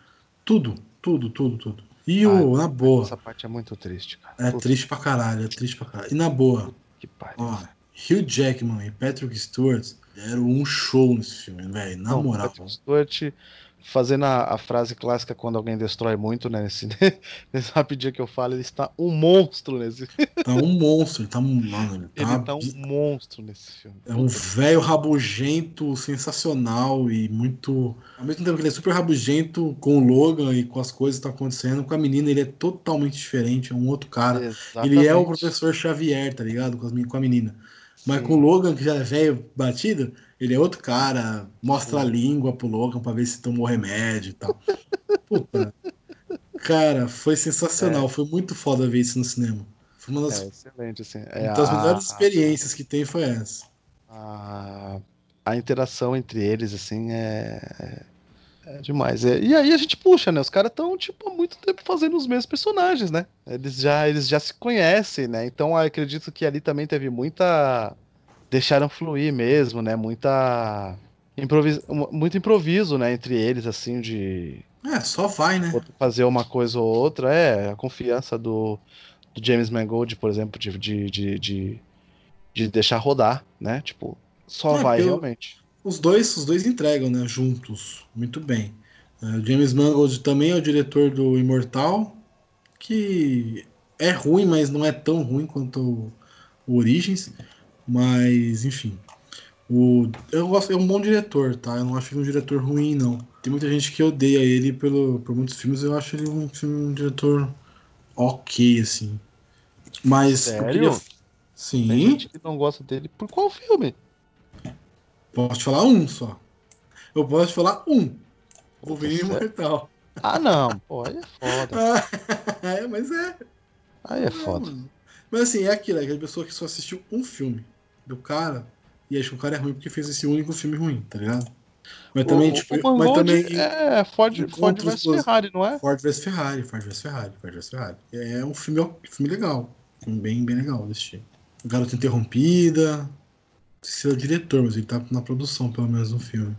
tudo, tudo, tudo, tudo. E o, na boa, Essa parte é muito triste, cara. é Puta triste pra caralho, é triste pra caralho. E na boa, que pariu. ó, Hugh Jackman e Patrick Stewart deram um show nesse filme, velho, na Não, moral. Patrick Stewart fazendo a, a frase clássica quando alguém destrói muito, né? Nesse, nesse rapidinho que eu falo, ele está um monstro nesse. Tá um monstro, ele tá, mano, ele Ele tá, tá um monstro nesse filme. É um velho rabugento sensacional e muito. Ao mesmo tempo que ele é super rabugento com o Logan e com as coisas que estão acontecendo, com a menina ele é totalmente diferente, é um outro cara. Ele é o Exatamente. professor Xavier, tá ligado? Com, as, com a menina. Mas com o Logan, que já é velho batido, ele é outro cara, mostra a língua pro Logan pra ver se tomou remédio e tal. Puta. Cara, foi sensacional, foi muito foda ver isso no cinema. Foi uma das, É excelente, assim. É uma das a- melhores experiências que tem foi essa. a, a interação entre eles, assim, é, é demais. É, e aí a gente puxa, né? Os caras estão, tipo, há muito tempo fazendo os mesmos personagens, né? Eles já, eles já se conhecem, né? Então acredito que ali também teve muita. Deixaram fluir mesmo, né? Muita. Improviso, muito improviso, né? Entre eles, assim, de É, só vai, né? fazer uma coisa ou outra. É, a confiança do, do James Mangold, por exemplo, de, de, de, de, de deixar rodar, né? Tipo, só É, vai eu- realmente. Os dois, os dois entregam, né? Juntos. Muito bem. É, James Mangold também é o diretor do Imortal, que é ruim, mas não é tão ruim quanto o, Origins. Mas, enfim. O, eu gosto, é um bom diretor, tá? Eu não acho ele um diretor ruim, não. Tem muita gente que odeia ele pelo, por muitos filmes, eu acho ele um, filme- um diretor ok, assim. Mas. Sério? queria- Tem Sim. gente que não gosta dele por qual filme? Posso te falar um só. Eu posso te falar um. Wolverine Sério? Imortal. Ah, não. Pô, aí é foda. é, mas é. Aí é foda. mano. Mas assim, é aquilo, é aquela pessoa que só assistiu um filme do cara e acha que o cara é ruim porque fez esse único filme ruim, tá ligado? Mas também, o, tipo, o mas também é Ford, Ford vs. Ferrari, não é? Ford vs Ferrari, Ford vs Ferrari, Ford vs Ferrari. É um filme, filme legal. Filme bem, bem legal desse tipo. Garota Interrompida. Não sei se ele é o diretor, mas ele tá na produção, pelo menos, no filme.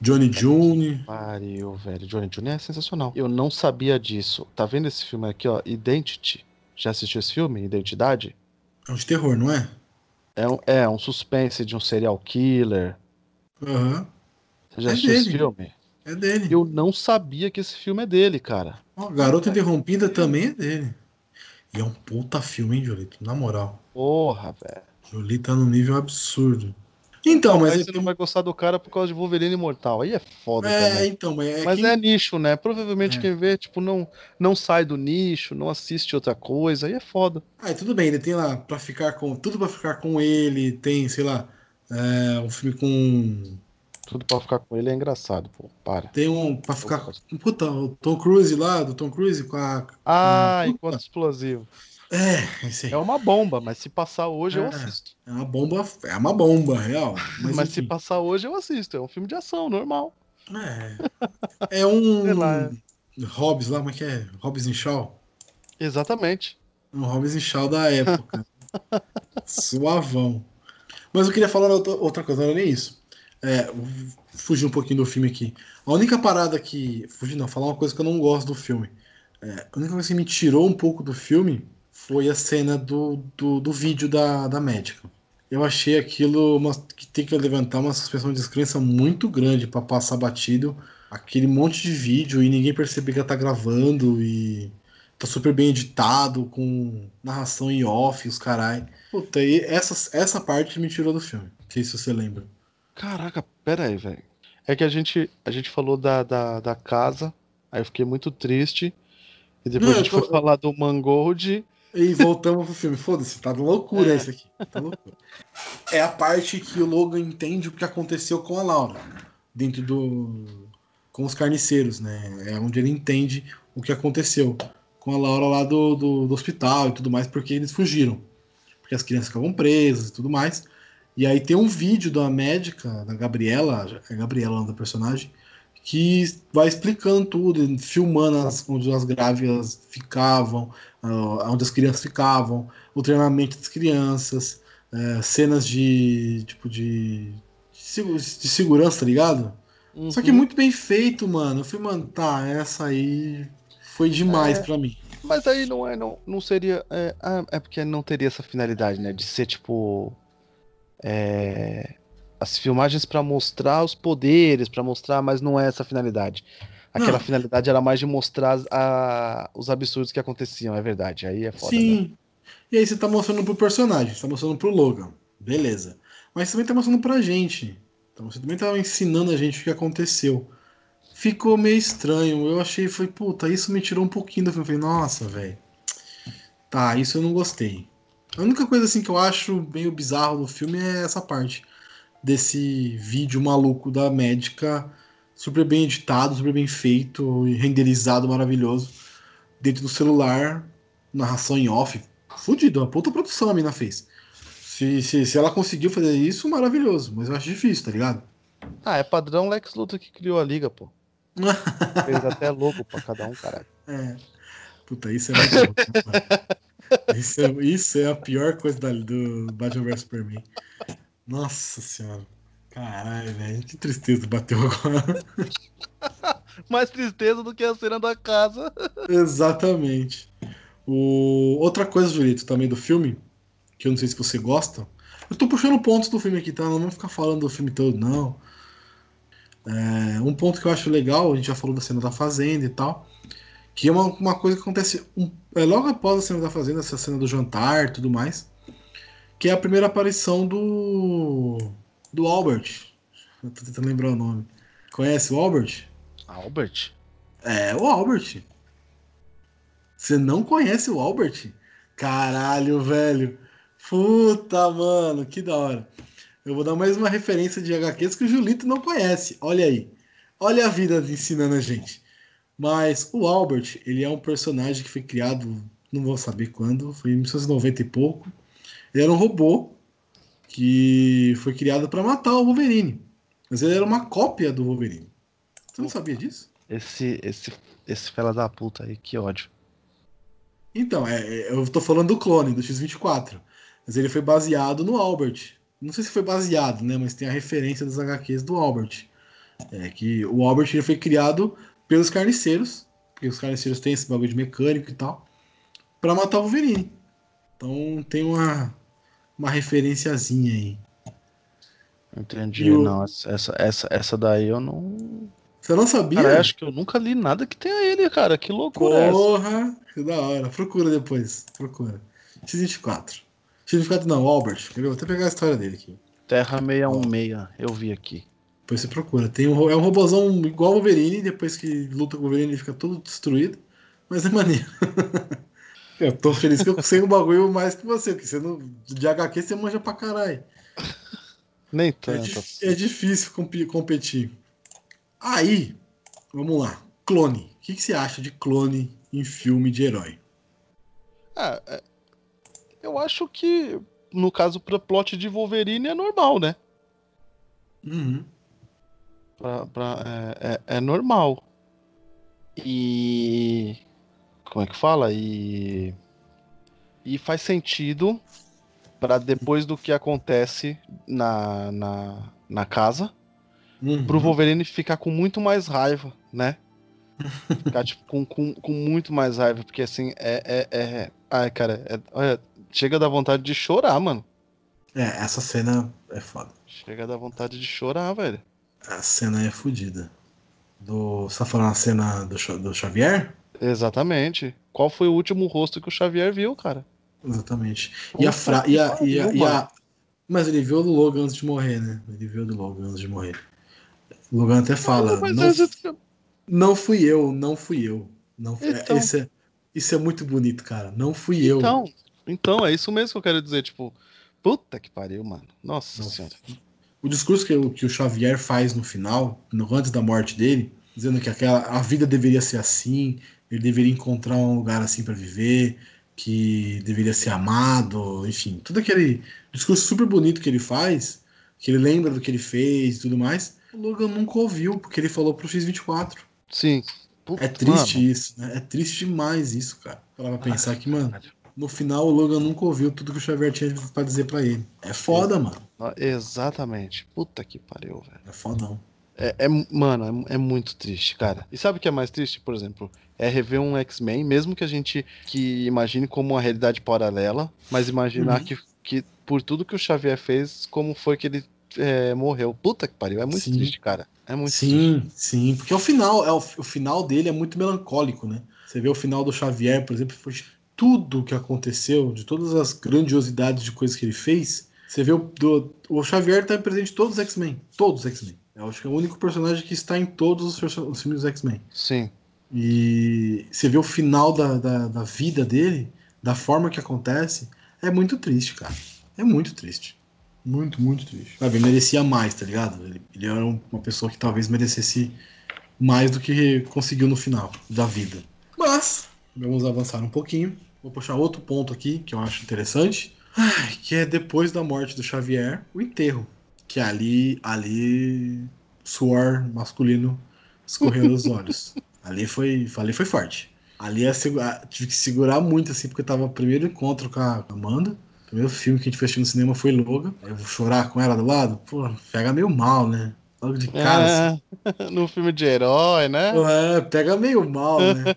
Johnny June. Pariu, velho. Johnny Jr. é sensacional. Eu não sabia disso. Tá vendo esse filme aqui, ó? Identity. Já assistiu esse filme, Identidade? É um de terror, não é? É um, é um suspense de um serial killer. Aham. Você já É assistiu esse dele. filme? É dele. Eu não sabia que esse filme é dele, cara. Ó, Garota Interrompida também é dele. E é um puta filme, hein, Jolito? Na moral. Porra, velho. Jolie tá num nível absurdo. Então, mas Aí é, você não vai gostar do cara por causa de Wolverine Imortal. Aí é foda é, também. então, mas é, Mas que- é nicho, né? Provavelmente É. quem vê, tipo, não, não sai do nicho, não assiste outra coisa, aí é foda. Ah, tudo bem, ele tem lá pra ficar com. Tudo pra ficar com ele, tem, sei lá, é, um filme com. Tudo pra ficar com ele é engraçado, pô. Para. Tem um. pra ficar com. Puta, o Tom Cruise lá, do Tom Cruise com a. Ah, Puta. enquanto explosivo. É. É uma bomba, mas se passar hoje eu É. assisto. É uma bomba. É uma bomba, real. Mas, Mas, se passar hoje eu assisto. É um filme de ação, normal. É. É um. Sei lá. Hobbs lá, como é que é? Hobbs and Shaw? Exatamente. Um Hobbs and Shaw da época. Suavão. Mas eu queria falar outra, coisa, não era nem isso. É, fugir um pouquinho do filme aqui. A única parada que. Fugir não, falar uma coisa que eu não gosto do filme. É, a única coisa que me tirou um pouco do filme foi a cena do, do, do vídeo da, da médica. Eu achei aquilo uma, que tem que levantar uma suspensão de descrença muito grande pra passar batido. Aquele monte de vídeo e ninguém perceber que ela tá gravando e tá super bem editado, com narração em off, os carai. Puta, e essa, essa parte me tirou do filme. Não sei se você lembra. Caraca, pera aí, velho. É que a gente, a gente falou da, da, da casa, aí eu fiquei muito triste. E depois Não, a gente tô- foi falar do Mangold. E voltamos pro filme. Foda-se, tá loucura É. isso aqui. Tá loucura. É a parte que o Logan entende o que aconteceu com a Laura. Dentro do. Com os carniceiros, né? É onde ele entende o que aconteceu com a Laura lá do, do, do hospital e tudo mais, porque eles fugiram. Porque as crianças ficavam presas e tudo mais. E aí tem um vídeo da médica, da Gabriela, é Gabriela o nome da personagem, que vai explicando tudo, filmando as, onde as grávidas ficavam, ah, onde as crianças ficavam, o treinamento das crianças, eh, cenas de tipo de, de segu- de segurança, tá ligado? Só que Uhum. muito bem feito, mano. Eu falei, mano, tá, essa aí foi demais É. pra mim. Mas aí não é, não, não seria. É, ah, é porque não teria essa finalidade, né? De ser tipo. é, as filmagens pra mostrar os poderes, pra mostrar, mas não é essa a finalidade. Aquela Não. finalidade era mais de mostrar a- os absurdos que aconteciam, é verdade. Aí é foda. né? Sim. E aí você tá mostrando pro personagem, você tá mostrando pro Logan. Beleza. Mas você também tá mostrando pra gente. Então você também tá ensinando a gente o que aconteceu. Ficou meio estranho. Eu achei, foi, puta, isso me tirou um pouquinho do filme. Eu falei, nossa, velho. Tá, isso eu não gostei. A única coisa assim que eu acho meio bizarro do filme é essa parte desse vídeo maluco da médica, super bem editado, super bem feito e renderizado, maravilhoso, dentro do celular, narração em off. Fudido, uma puta produção a mina fez. Se, se, se ela conseguiu fazer isso, maravilhoso. Mas eu acho difícil, tá ligado? Ah, é padrão Lex Luthor que criou a liga, pô. Fez até logo pra cada um, caralho. É. Puta, isso é muito louco, né, isso, é, isso é a pior coisa da- do Batman vs Superman. Nossa senhora. Caralho, velho. Que tristeza bateu agora. Mais tristeza do que a cena da casa. Exatamente. O... Outra coisa, Julito, também do filme, que eu não sei se você gosta. Eu tô puxando pontos do filme aqui, tá? Não vamos ficar falando do filme todo, não. É, um ponto que eu acho legal, a gente já falou da cena da fazenda e tal, que é uma, uma coisa que acontece um- é logo após a cena da fazenda, essa cena do jantar e tudo mais, que é a primeira aparição do do Albert. Eu tô tentando lembrar o nome. Conhece o Albert? Albert? É, o Albert. Você não conhece o Albert? Caralho, velho. Puta, mano, que da hora. Eu vou dar mais uma referência de HQs que o Julito não conhece. Olha aí. Olha a vida ensinando a gente. Mas o Albert, ele é um personagem que foi criado, não vou saber quando, foi em 1990 e pouco. Ele era um robô que foi criado para matar o Wolverine. Mas ele era uma cópia do Wolverine. Você não sabia disso? Esse, esse, esse fela da puta aí, que ódio. Então, é, é, eu tô falando do clone, do X-24. Mas ele foi baseado no Albert. Não sei se foi baseado, né? Mas tem a referência das HQs do Albert. É que o Albert ele foi criado pelos carniceiros. Porque os carniceiros têm esse bagulho de mecânico e tal. pra matar o Wolverine. Então tem uma, uma referenciazinha aí. Entendi. E o- Não, essa, essa, essa daí eu não. Você não sabia? Cara, eu acho que eu nunca li nada que tenha ele, cara. Que loucura é? Porra, que da hora. Procura depois. Procura. X24. X24 não, Albert. Vou até pegar a história dele aqui. Terra 616, eu vi aqui. Depois você procura. Tem um, é um robozão igual o Wolverine, depois que luta com o Wolverine ele fica todo destruído. Mas é maneiro. eu tô feliz que eu sei um bagulho mais que você, porque você não, de HQ você manja pra caralho. Nem É, tanto. dif- é difícil competir. Aí, vamos lá. Clone. O que, que você acha de clone em filme de herói? Ah, é, eu acho que, no caso, pra plot de Wolverine é normal, né? Uhum. Pra, pra- é, é- é normal. E. Como é que fala? E. E faz sentido pra depois do que acontece na, na, na casa, Uhum. pro Wolverine ficar com muito mais raiva, né? Ficar, tipo, com, com, com muito mais raiva, porque assim, é. é, é... Ai, cara, é- olha, chega a dar vontade de chorar, mano. É, essa cena é foda. Chega a dar vontade de chorar, velho. A cena é fodida. Do, você tá falando a cena do, do Xavier? Exatamente. Qual foi o último rosto que o Xavier viu, cara? Exatamente. E a, fra... e, a, e, a, e a-. Mas ele viu o do Logan antes de morrer, né? Ele viu o do Logan antes de morrer. O Logan até fala. Não, isso- não fui eu, não fui eu. Não fui... Então. Isso, é, isso é muito bonito, cara. Não fui eu. Então, então, é isso mesmo que eu quero dizer, tipo, puta que pariu, mano. Nossa Não. senhora. O discurso que, o- que o Xavier faz no final, no, antes da morte dele, dizendo que aquela, a vida deveria ser assim, ele deveria encontrar um lugar assim pra viver, que deveria ser amado, enfim, todo aquele discurso super bonito que ele faz, que ele lembra do que ele fez e tudo mais, o Logan nunca ouviu, porque ele falou pro X24. Sim. Puta, É triste mano. isso, né? É triste demais isso, cara. Pra pensar que, mano, no final o Logan nunca ouviu tudo que o Xavier tinha pra dizer pra ele. É foda, mano. Ah, Exatamente. Puta que pariu, velho. É fodão. É, é- mano, é, é muito triste, cara. E sabe o que é mais triste, por exemplo? É rever um X-Men, mesmo que a gente que imagine como uma realidade paralela, mas imaginar Uhum. que, que por tudo que o Xavier fez, como foi que ele é, morreu. Puta que pariu, é muito Sim. triste, cara. É muito triste. Sim, sim, porque o final, é o, o final dele é muito melancólico, né? Você vê o final do Xavier, por exemplo, foi tudo que aconteceu, de todas as grandiosidades de coisas que ele fez. Você vê o, do, o Xavier tá presente em todos os X-Men, todos os X-Men. Eu acho que é o único personagem que está em todos os, os filmes dos X-Men. Sim. E você vê o final da, da, da vida dele, da forma que acontece, é muito triste, cara. É muito triste. Muito, muito triste. Sabe, ele merecia mais, tá ligado? Ele, ele era um- uma pessoa que talvez merecesse mais do que conseguiu no final da vida. Mas, vamos avançar um pouquinho. Vou puxar outro ponto aqui que eu acho interessante. Que é depois da morte do Xavier, o enterro. Que ali, ali, suor masculino escorreu dos olhos. Ali foi, ali foi forte. Ali ah, tive que segurar muito, assim, porque tava o primeiro encontro com a Amanda. O primeiro filme que a gente fez no cinema foi Logan. Aí Eu vou chorar com ela do lado? Pô, pega meio mal, né? Logo de cara, assim. É, no filme de herói, né? É, pega meio mal, né?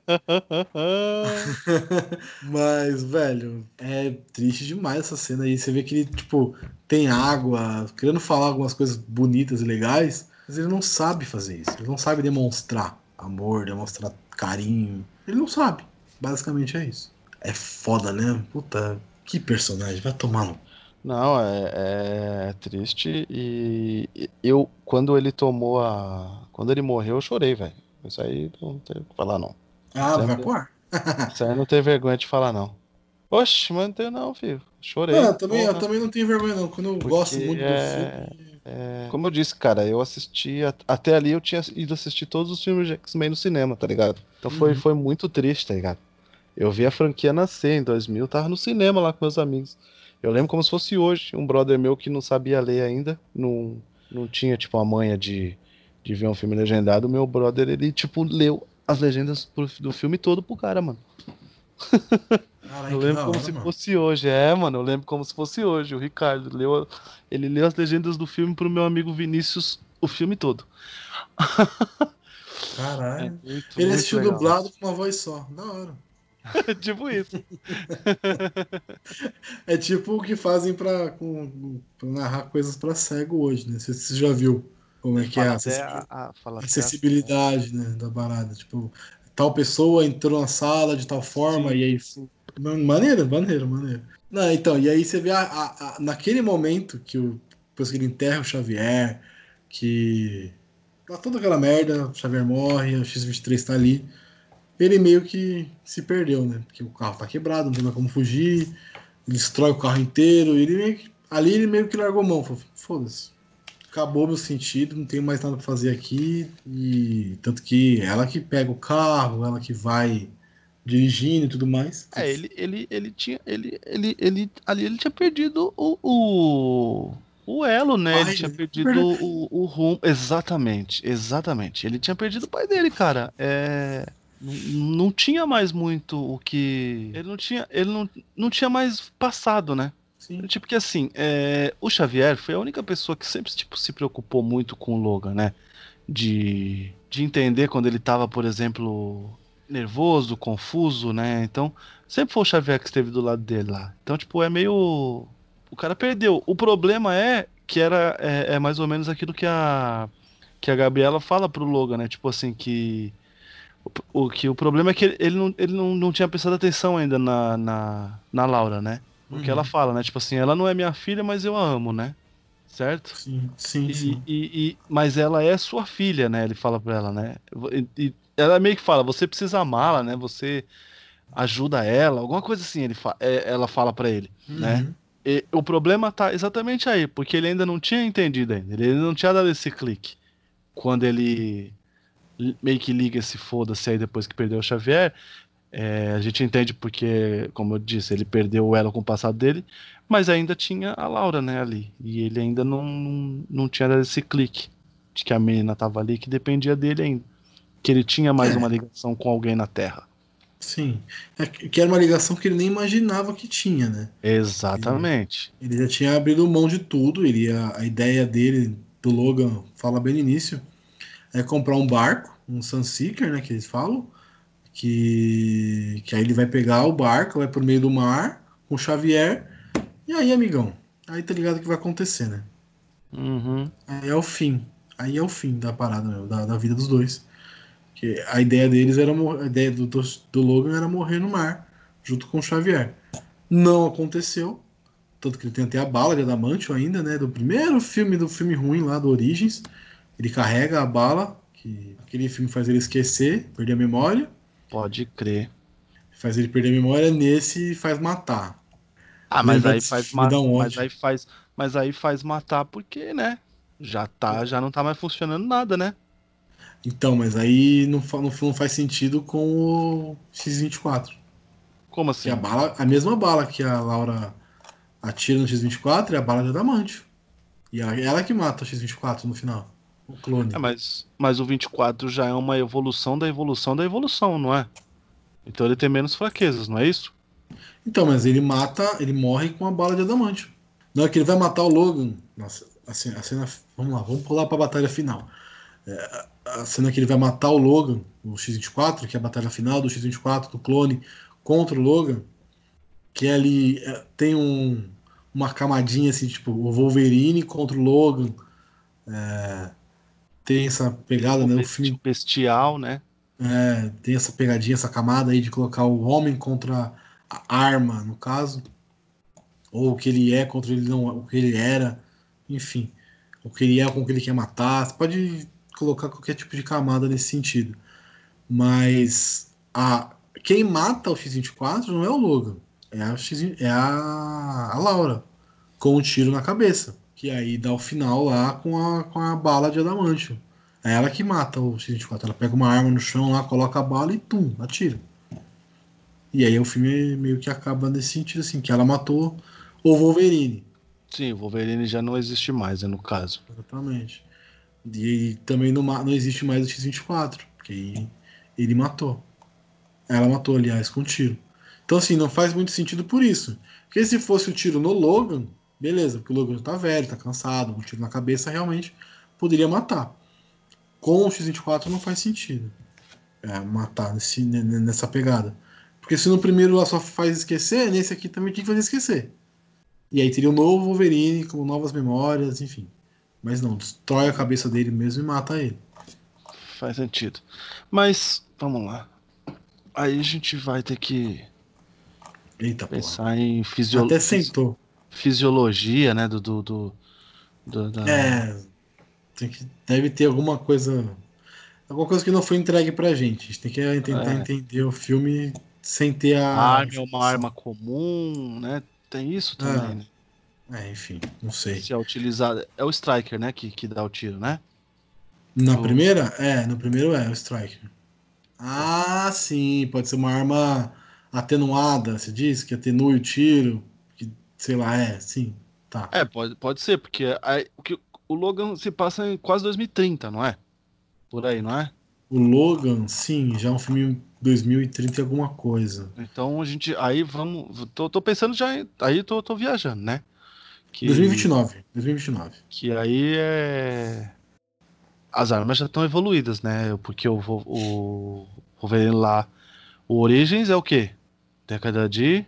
Mas, velho, é triste demais essa cena aí. Você vê que ele, tipo, tem água, querendo falar algumas coisas bonitas e legais, mas ele não sabe fazer isso. Ele não sabe demonstrar amor, demonstrar carinho. Ele não sabe. Basicamente é isso. É foda, né? Puta, que personagem. Vai tomar no. Não, é, é triste e eu, quando ele tomou a. Quando ele morreu, eu chorei, velho. Isso aí não tem o que falar, não. Ah, vai Sempre. pro ar. Isso aí não tem vergonha de falar, não. Oxe, mas não tenho, não, filho. Chorei. Ah, também, eu também não tenho vergonha, não. Quando eu Porque gosto muito do é- filme. É, como eu disse, cara, eu assisti. Até ali eu tinha ido assistir todos os filmes de X-Men no cinema, tá ligado? Então foi, Uhum. foi muito triste, tá ligado? Eu vi a franquia nascer em 2000, tava no cinema lá com meus amigos. Eu lembro como se fosse hoje. Um brother meu que não sabia ler ainda, não, não tinha, tipo, a manha de, de ver um filme legendado. Meu brother, ele, tipo, leu as legendas do filme todo pro cara, mano. Caralho, Eu lembro como hora, se mano. fosse hoje. É, mano, eu lembro como se fosse hoje. O Ricardo leu, ele leu as legendas do filme pro meu amigo Vinícius o filme todo. Caralho. muito, Ele muito assistiu legal. dublado com uma voz só. Da hora. tipo isso. É tipo o que fazem pra, com, pra narrar coisas pra cego hoje, né? Você, você já viu como é que é a, acessibilidade, a, a, fala acessibilidade né, da parada. Tipo, tal pessoa entrou na sala de tal forma Sim. e aí. Maneiro, maneiro, maneiro. Não, então, e aí você vê a, a- a- naquele momento que o, depois que ele enterra o Xavier, que dá toda aquela merda, o Xavier morre, o X-23 tá ali. Ele meio que se perdeu, né? Porque o carro tá quebrado, não tem mais como fugir. Ele destrói o carro inteiro. e Ele meio que- ali ele meio que largou mão. Falou, foda-se. Acabou meu sentido, não tenho mais nada pra fazer aqui. E tanto que ela que pega o carro, ela que vai dirigindo e tudo mais. É, ele, ele, ele tinha. Ele, ele, ele, ali ele tinha perdido o. o... O elo, né? Ele tinha perdido o, o rumo. Exatamente, exatamente. Ele tinha perdido o pai dele, cara. É. Não, não tinha mais muito o que. Ele não tinha. Ele não, não tinha mais passado, né? Sim. Tipo que assim, é, o Xavier foi a única pessoa que sempre tipo, se preocupou muito com o Logan, né? De, de entender quando ele tava, por exemplo, nervoso, confuso, né? Então, sempre foi o Xavier que esteve do lado dele lá. Então, tipo, é meio. O cara perdeu. O problema é que era é, é mais ou menos aquilo que a que a Gabriela fala pro Logan, né? Tipo assim, que o, o que o problema é que ele, ele, não, ele não, não tinha prestado atenção ainda na, na, na Laura, né? O que Uhum. ela fala, né? Tipo assim, ela não é minha filha, mas eu a amo, né? Certo? Sim, sim, E, sim. e- e- mas ela é sua filha, né? Ele fala pra ela, né? E, e ela meio que fala, você precisa amá-la, né? Você ajuda ela, alguma coisa assim. Ele fa- é, ela fala pra ele, né? Uhum. E o problema tá exatamente aí, porque ele ainda não tinha entendido ainda. Ele ainda não tinha dado esse clique. Quando ele meio que liga esse foda-se aí depois que perdeu o Xavier, é, a gente entende porque, como eu disse, ele perdeu o elo com o passado dele, mas ainda tinha a Laura, né, ali. E ele ainda não, não, não tinha esse clique de que a menina tava ali, que dependia dele ainda. Que ele tinha mais É. uma ligação com alguém na Terra. Sim. É que era uma ligação que ele nem imaginava que tinha, né? Exatamente. Ele já tinha abrido mão de tudo. Ele ia, a ideia dele, do Logan, fala bem no início, é comprar um barco, um Sunseeker, né? Que eles falam. Que, que aí ele vai pegar o barco, vai por meio do mar com o Xavier. E aí, amigão? Aí tá ligado o que vai acontecer, né? Uhum. Aí é o fim. Aí é o fim da parada, meu, da, da vida dos dois. Que a ideia deles era a ideia do, do, do Logan era morrer no mar, junto com o Xavier. Não aconteceu. Tanto que ele tem até a bala de adamantio ainda, né? Do primeiro filme, do filme ruim lá, do Origins. Ele carrega a bala, que aquele filme faz ele esquecer, perder a memória. Pode crer. Faz ele perder a memória, nesse faz matar. Ah, mas aí faz filme ma- da onde? mas aí faz, mas aí faz matar porque, né? Já tá, já não tá mais funcionando nada, né? Então, mas aí não, não, não faz sentido com o X-24. Como Que assim? a bala, a mesma bala que a Laura atira no X-24 é a bala de adamantio. E é ela que mata o X-24 no final. O clone. É, mas, mas o 24 já é uma evolução da evolução da evolução, não é? Então ele tem menos fraquezas, não é isso? Então, mas ele mata, ele morre com a bala de adamantio. Não é que ele vai matar o Logan. Nossa, a cena, a cena- vamos lá, vamos pular pra batalha final. É, a cena que ele vai matar o Logan, o X-24, que é a batalha final do X-24, do clone, contra o Logan, que é ali é, tem um, uma camadinha assim, tipo, o Wolverine contra o Logan. É, tem essa pegada, né? O filme Bestial, né? é, tem essa pegadinha, essa camada aí de colocar o homem contra a arma, no caso. Ou o que ele é contra ele não, o que ele era. Enfim. O que ele é com o que ele quer matar. Você pode colocar qualquer tipo de camada nesse sentido. Mas a, quem mata o X-24 não é o Logan. É a, X, é a, a Laura. Com um tiro na cabeça. Que aí dá o final lá com a, com a bala de adamantio. É ela que mata o X-24. Ela pega uma arma no chão lá, coloca a bala e tum, atira. E aí o filme meio que acaba nesse sentido, assim, que ela matou o Wolverine. Sim, o Wolverine já não existe mais, né, no caso. Exatamente. E também não, não existe mais o X-24, porque aí ele matou. Ela matou, aliás, com um tiro. Então, assim, não faz muito sentido por isso. Porque se fosse o tiro no Logan, beleza, porque o Logan tá velho, tá cansado, um tiro na cabeça realmente poderia matar. Com o X-24 não faz sentido é, matar nesse, ne- ne- nessa pegada. Porque se no primeiro ela só faz esquecer, nesse aqui também tinha que fazer esquecer. E aí teria um novo Wolverine com novas memórias, enfim. Mas não, destrói a cabeça dele mesmo e mata ele. Faz sentido. Mas, vamos lá. Aí a gente vai ter que Eita, porra. pensar em fisio... Até sentou. Fisiologia, né? Do, do, do- do- da- É. Tem que, deve ter alguma coisa. Alguma coisa que não foi entregue pra gente. A gente tem que tentar É. entender o filme sem ter A a. arma é uma arma comum, né? Tem isso também, É. né? É, enfim, não sei. Se é utilizada. É o Striker, né? Que, que dá o tiro, né? Na O- primeira? É, no primeiro é o Striker. Ah, sim, pode ser uma arma atenuada, se diz, que atenue o tiro. Sei lá, é, sim. Tá. É, pode, pode ser, porque aí, o, que, o Logan se passa em quase 2030, não é? Por aí, não é? O Logan, sim, já é um filme 2030 e alguma coisa. Então a gente. Aí vamos. Tô, tô pensando já. Aí tô, tô viajando, né? Que, 2029. 2029. Que aí é. As armas já estão evoluídas, né? Porque o, Vo- o Wolverine lá. O Origins é o quê? Década de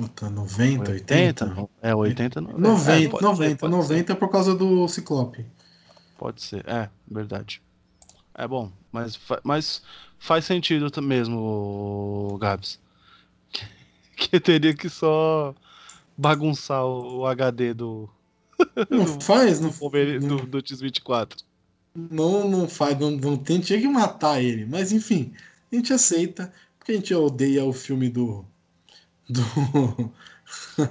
Puta, 90, 80? 80? É, 80. não- é, 90, pode 90, ser, pode 90 por causa do Ciclope. Pode ser, é, verdade. É bom, mas, mas faz sentido mesmo, Gabs. Que, que teria que só bagunçar o, o HD do, Não faz, não, Wolverine- não, do, do X-24. não, não faz, não, não tem, tinha que matar ele. Mas enfim, a gente aceita, porque a gente odeia o filme do. Do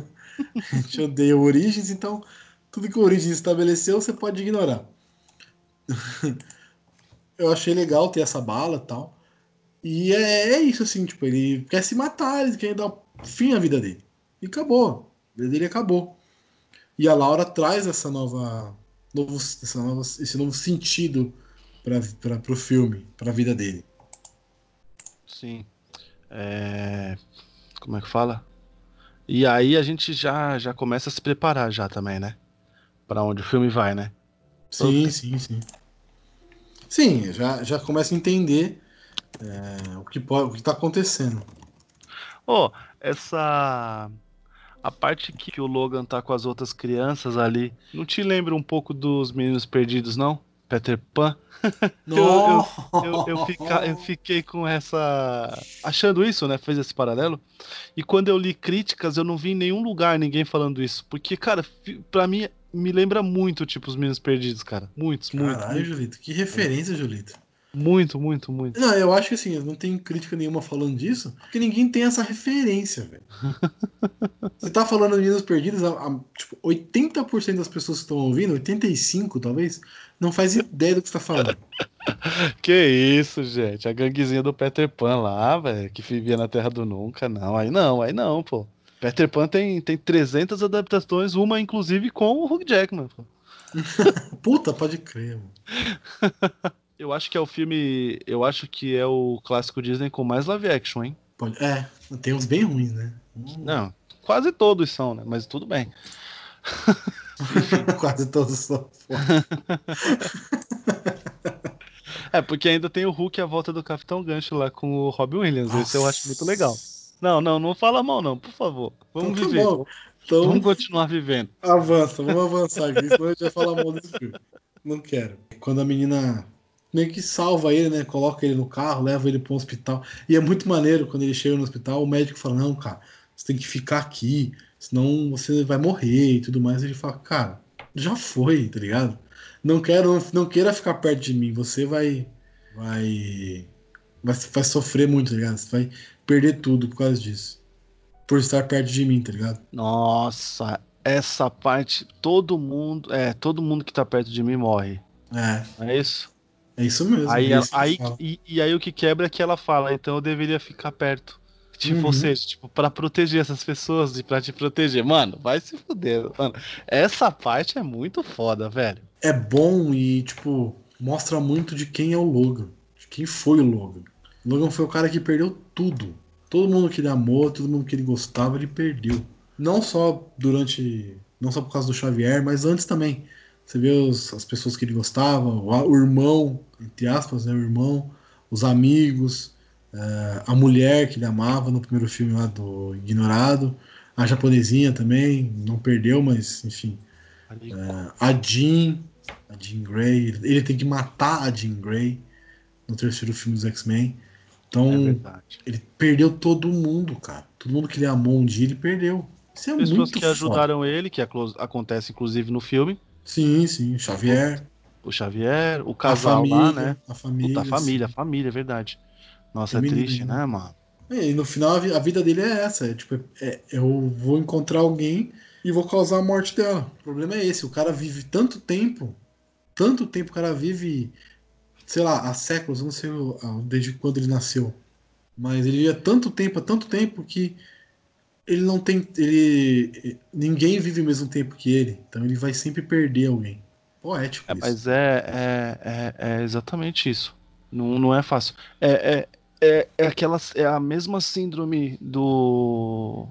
a gente odeia o Origins, então tudo que o Origins estabeleceu você pode ignorar. Eu achei legal ter essa bala e tal. E é, é isso, assim, tipo, ele quer se matar, ele quer dar fim à vida dele. E acabou. A vida dele acabou. E a Laura traz essa nova, novo, essa nova- esse novo sentido para o filme, para a vida dele. Sim. É, Como é que fala? E aí a gente já, já começa a se preparar já também, né? Pra onde o filme vai, né? Sim, sim, sim. Sim, já, já começa a entender é, o que pode, o que está acontecendo. Ô, essa. A parte que o Logan tá com as outras crianças ali, não te lembra um pouco dos Meninos Perdidos, não? Peter Pan? eu- Eu, eu, fica- eu fiquei com essa. Achando isso, né? Fez esse paralelo. E quando eu li críticas, eu não vi em nenhum lugar ninguém falando isso. Porque, cara, pra mim, me lembra muito, tipo, os Meninos Perdidos, cara. Muitos, muito. Caralho, Muito, Julito, que referência, Julito. Muito, muito, muito. Não, eu acho que assim, não tem crítica nenhuma falando disso, porque ninguém tem essa referência, velho. Você tá falando de Meninos Perdidos, a, a, tipo, 80% das pessoas que estão ouvindo, 85% talvez, não faz ideia do que você tá falando. Que isso, gente. A ganguezinha do Peter Pan lá, velho, que vivia na Terra do Nunca. Não, aí não, aí não, pô. Peter Pan tem, tem 300 adaptações, uma inclusive com o Hugh Jackman, pô. Puta, pode crer, mano. Eu acho que é o filme. Eu acho que é o clássico Disney com mais live action, hein? Pode- é, tem uns bem ruins, né? Não, quase todos são, né? Mas tudo bem. Quase todos são. É, porque ainda tem o Hulk e a volta do Capitão Gancho lá com o Robbie Williams. Esse eu acho muito legal. Não, não, não fala mal, não, por favor. Vamos Então tá viver. bom. Então, Vamos continuar vivendo. avança, vamos avançar aqui, senão a gente vai falar mal desse filme. Não quero. Quando a menina meio que salva ele, né? Coloca ele no carro, leva ele para um hospital. E é muito maneiro quando ele chega no hospital, o médico fala: Não, cara, você tem que ficar aqui, senão você vai morrer e tudo mais. Ele fala: Cara, já foi, tá ligado? Não quero, não queira ficar perto de mim, você vai. Vai. Vai, vai sofrer muito, tá ligado? Você vai perder tudo por causa disso. Por estar perto de mim, tá ligado? Nossa, essa parte, todo mundo, é, todo mundo que tá perto de mim morre. É, Não é isso? É isso mesmo. Aí, é isso que aí, e, e aí o que quebra é que ela fala, então eu deveria ficar perto. Tipo, Uhum. ou seja, tipo, pra proteger essas pessoas e pra te proteger. Mano, vai se fuder, mano. Essa parte é muito foda, velho. é bom e, tipo, mostra muito de quem é o Logan. De quem foi o Logan. O Logan foi o cara que perdeu tudo. Todo mundo que ele amou, todo mundo que ele gostava, ele perdeu. Não só durante. Não só por causa do Xavier, mas antes também. Você vê os- as pessoas que ele gostava, o, o irmão, entre aspas, né? O irmão, os amigos. Uh, a mulher que ele amava no primeiro filme lá do Ignorado. A japonesinha também, não perdeu, mas enfim. Uh, a Jean, a Jean Grey, ele tem que matar a Jean Grey no terceiro filme dos X-Men. Então, é ele perdeu todo mundo, cara. Todo mundo que ele amou um dia, ele perdeu. Isso é Pessoas muito que foda. ajudaram ele, que acontece inclusive no filme. Sim, sim. Xavier. O Xavier, o casal família, lá, né? A família. Puta, a família, a família, é verdade. Nossa, é, é triste, né, mano? E no final a vida dele é essa. É, tipo, é, eu vou encontrar alguém e vou causar a morte dela. O problema é esse. O cara vive tanto tempo. Tanto tempo o cara vive. Sei lá, há séculos, não sei desde quando ele nasceu. Mas ele vive há tanto tempo, há tanto tempo que ele não tem. ele Ninguém vive o mesmo tempo que ele. Então ele vai sempre perder alguém. Poético. É, mas é, é, é, é, exatamente isso. Não, não é fácil. É, é, é, é, aquela, é a mesma síndrome do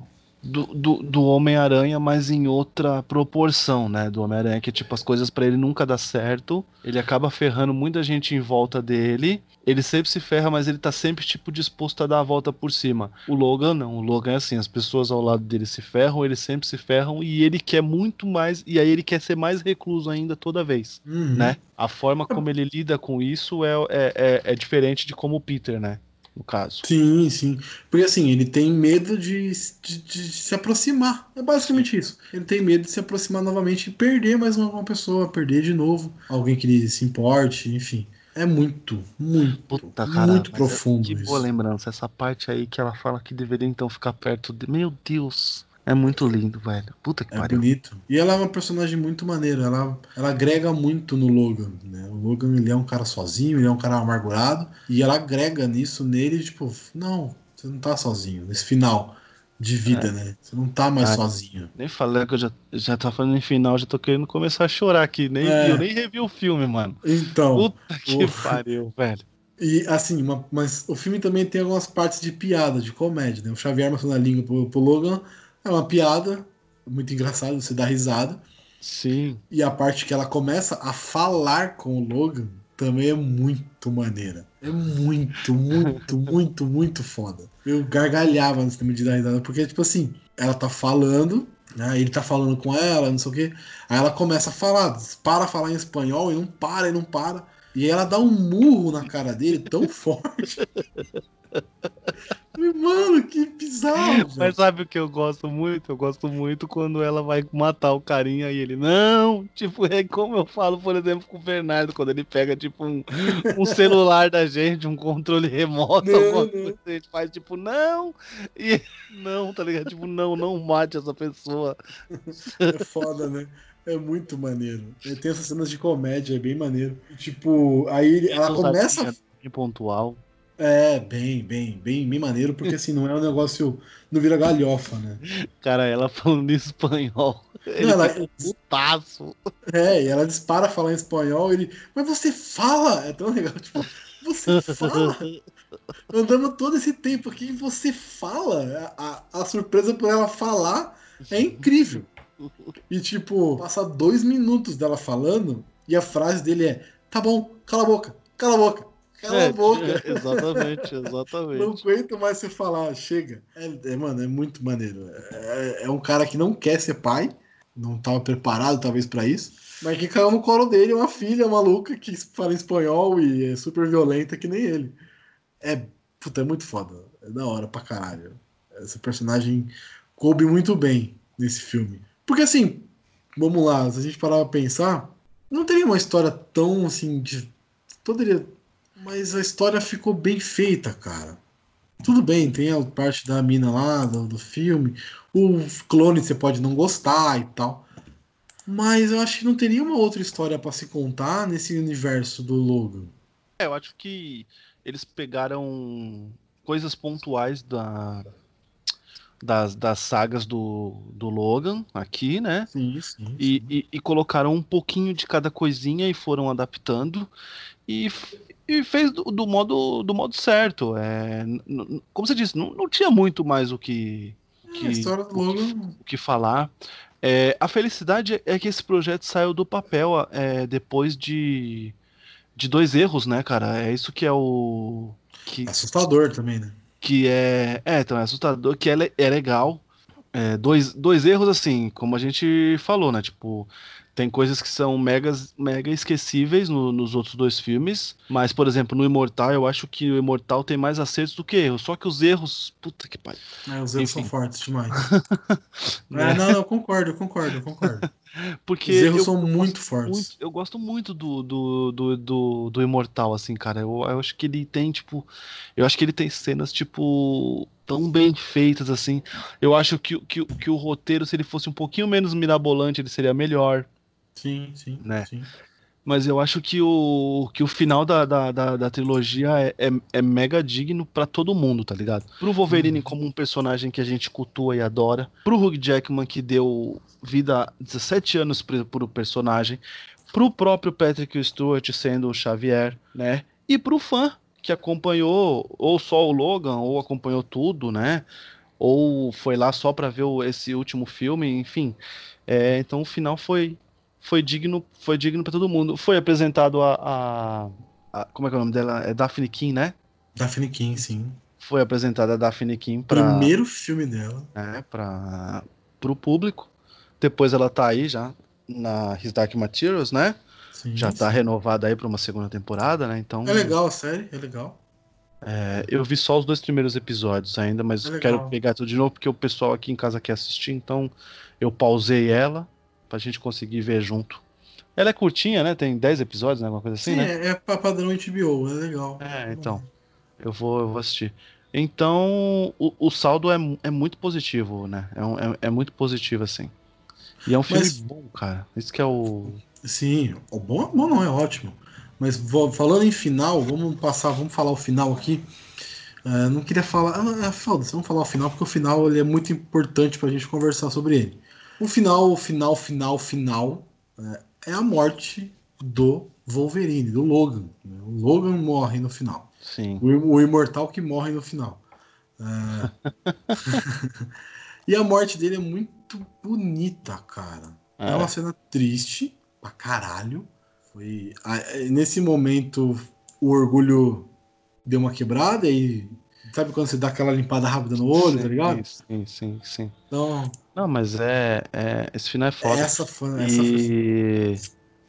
do, do, do Homem-Aranha, mas em outra proporção, né? Do Homem-Aranha, que tipo, as coisas para ele nunca dá certo, ele acaba ferrando muita gente em volta dele, ele sempre se ferra, mas ele tá sempre, tipo, disposto a dar a volta por cima. O Logan não, o Logan é assim, as pessoas ao lado dele se ferram, ele sempre se ferram, e ele quer muito mais, e aí ele quer ser mais recluso ainda toda vez, uhum. né? A forma como ele lida com isso é, é, é, é diferente de como o Peter, né? No caso. Sim, sim. Porque assim, ele tem medo de, de, de, se aproximar. É basicamente isso. Ele tem medo de se aproximar novamente e perder mais uma, uma pessoa, perder de novo alguém que ele se importe, enfim. É muito, muito, Puta, cara, muito profundo. É, que boa lembrança. Essa parte aí que ela fala que deveria então ficar perto de. Meu Deus! É muito lindo, velho. Puta que é pariu. bonito. E ela é uma personagem muito maneira. Ela, ela agrega muito no Logan. Né? O Logan ele é um cara sozinho, ele é um cara amargurado. E ela agrega nisso nele, tipo, não, você não tá sozinho. Nesse final de vida, é. né? Você não tá mais ah, sozinho. Nem falei que eu já, já tá falando em final, já tô querendo começar a chorar aqui. Nem, é. Eu nem revi o filme, mano. Então. Puta que o... pariu, velho. E assim, uma, mas o filme também tem algumas partes de piada, de comédia, né? O Xavier mostrando a língua pro, pro Logan é uma piada, muito engraçado, você dá risada. Sim. E a parte que ela começa a falar com o Logan também é muito maneira. É muito, muito, muito, muito foda. Eu gargalhava antes de dar risada, porque, tipo assim, ela tá falando, né? Ele tá falando com ela, não sei o quê. Aí ela começa a falar, para falar em espanhol e não para, e não para. E ela dá um murro na cara dele tão forte Mano, que bizarro. Mas sabe o que eu gosto muito? Eu gosto muito quando ela vai matar o carinha e ele, não, tipo, é como eu falo, por exemplo, com o Fernando, quando ele pega, tipo, um, um celular da gente, um controle remoto, não, alguma coisa, a gente faz, tipo, não, e não, tá ligado? Tipo, não, não mate essa pessoa. É foda, né? É muito maneiro. Tem essas cenas de comédia, é bem maneiro. Tipo, aí ela começa. Pontual. É, bem, bem, bem, bem maneiro, porque assim, não é um negócio. Não vira galhofa, né? Cara, ela falando em espanhol. Não, ela, putaço. É, e ela dispara a falar em espanhol, ele. Mas você fala! É tão legal, tipo, você fala! Andamos todo esse tempo aqui e você fala! A, a, a surpresa por ela falar é incrível. E tipo, passa dois minutos dela falando e a frase dele é: tá bom, cala a boca, cala a boca. Cala é, a boca. É, exatamente, exatamente. não aguento mais você falar, chega. É, é mano, é muito maneiro. É, é, um cara que não quer ser pai, não estava preparado talvez para isso, mas que caiu no colo dele uma filha maluca que fala espanhol e é super violenta que nem ele. É, puta, é muito foda. É da hora pra caralho. Esse personagem coube muito bem nesse filme. Porque assim, vamos lá, se a gente parar pra pensar, não teria uma história tão assim de. Poderia mas a história ficou bem feita, cara. Tudo bem, tem a parte da mina lá, do, do filme. O clone você pode não gostar e tal. Mas eu acho que não teria uma outra história para se contar nesse universo do Logan. É, eu acho que eles pegaram coisas pontuais da, das, das sagas do, do Logan aqui, né? Sim, sim, sim. E, e, e, colocaram um pouquinho de cada coisinha e foram adaptando. E e fez do, do, modo do modo certo. É, como você disse, não, não tinha muito mais o que, que, é, história do o, que o que falar. É, a felicidade é que esse projeto saiu do papel é, depois de, de dois erros, né, cara? É isso que é o. Que, Assustador também, né? que é. É, então, é assustador, que é, é legal. É, dois, dois erros, assim, como a gente falou, né? Tipo, tem coisas que são megas, mega esquecíveis no- nos outros dois filmes. Mas, por exemplo, no Imortal, eu acho que o Imortal tem mais acertos do que erros. Só que os erros. Puta que pariu. É, os erros são Enfim. fortes demais. É, não, não, eu concordo, eu concordo, eu concordo. Porque Os erros eu, são eu muito fortes. muito- eu gosto muito do, do, do, do, do Imortal, assim, cara. Eu, eu acho que ele tem, tipo. Eu acho que ele tem cenas, tipo. Tão bem feitas, assim. Eu acho que, que, que o roteiro, se ele fosse um pouquinho menos mirabolante, ele seria melhor. Sim, sim, Né? sim. Mas eu acho que o, que o final da, da, da, da trilogia é, é, é mega digno pra todo mundo, tá ligado? Pro Wolverine Uhum. como um personagem que a gente cultua e adora. Pro Hugh Jackman, que deu vida a 17 anos pro, pro personagem. Pro próprio Patrick Stewart sendo o Xavier, né? E pro fã que acompanhou ou só o Logan, ou acompanhou tudo, né? Ou foi lá só pra ver esse último filme, enfim. É, então o final foi foi digno, foi digno para todo mundo. Foi apresentado a, a- a- como é que é o nome dela? É Daphne King, né? Daphne King, sim. Foi apresentada a Daphne King para Primeiro filme dela. é, para o público. Depois ela tá aí já na His Dark Materials, né? Sim, Já tá sim. renovada aí para uma segunda temporada, né? Então É legal a série, é legal. é, eu vi só os dois primeiros episódios ainda, mas É quero pegar tudo de novo porque o pessoal aqui em casa quer assistir, então eu pausei ela pra gente conseguir ver junto. Ela é curtinha, né? Tem 10 episódios, né? Alguma coisa assim, Sim, né? é, é padrão HBO, é legal. É, então. Eu vou, eu vou assistir. Então, o, o saldo é, é muito positivo, né? É, um- é, é muito positivo, assim. E é um filme Mas- bom, cara. Isso que é o. Sim, o bom, bom não, é ótimo. Mas vo- falando em final, vamos passar, vamos falar o final aqui. É, não queria falar. Ah, foda-se, vamos falar o final, porque o final ele é muito importante pra gente conversar sobre ele. O final, o final, final, final é, é a morte do Wolverine, do Logan. né? O Logan morre no final. Sim. O, o imortal que morre no final. É. e a morte dele é muito bonita, cara. É, É. uma cena triste pra caralho. Foi a- nesse momento o orgulho deu uma quebrada e sabe quando você dá aquela limpada rápida no olho, tá ligado? Sim, sim, sim. Então, Não, mas é. é- esse final é foda. essa foi E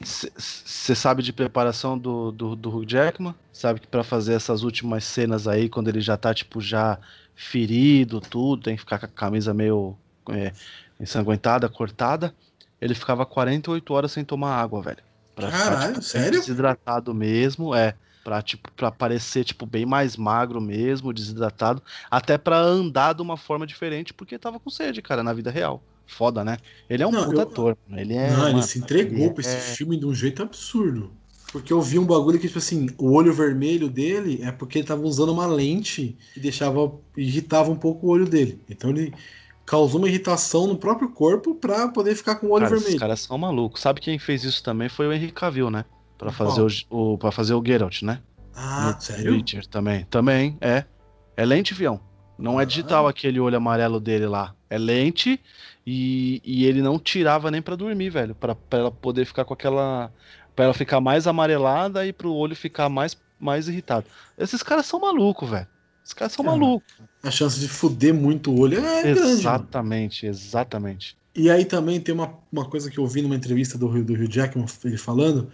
você sabe de preparação do, do, do Hugh Jackman? Sabe que pra fazer essas últimas cenas aí, quando ele já tá, tipo, já ferido, tudo, tem que ficar com a camisa meio é, ensanguentada, cortada. Ele ficava 48 horas sem tomar água, velho. Pra Caralho, bem sério? Desidratado mesmo, é. Pra, tipo, pra parecer, tipo, bem mais magro mesmo, desidratado. Até pra andar de uma forma diferente, porque tava com sede, cara, na vida real. Foda, né? Ele é um Não, puta eu- ator. Ele é. não, ele mano, se entregou ele pra esse é- filme de um jeito absurdo. Porque eu vi um bagulho que, tipo assim, o olho vermelho dele é porque ele tava usando uma lente que deixava. irritava um pouco o olho dele. Então ele causou uma irritação no próprio corpo pra poder ficar com o olho Cara, vermelho. caras são malucos. Sabe quem fez isso também foi o Henry Cavill, né? Qual? fazer o, o para fazer o Geralt, né? Ah, no sério? Witcher também. Também é. É lente, fião. Não é digital Ah. aquele olho amarelo dele lá. É lente e, e ele não tirava nem pra dormir, velho, pra ela poder ficar com aquela Pra ela ficar mais amarelada e pro olho ficar mais mais irritado. Esses caras são malucos, velho. Esses caras são Cara, malucos. A chance de fuder muito o olho é grande. mano. Exatamente, exatamente. E aí também tem uma, uma coisa que eu vi numa entrevista do, do Hugh Jackman, ele falando,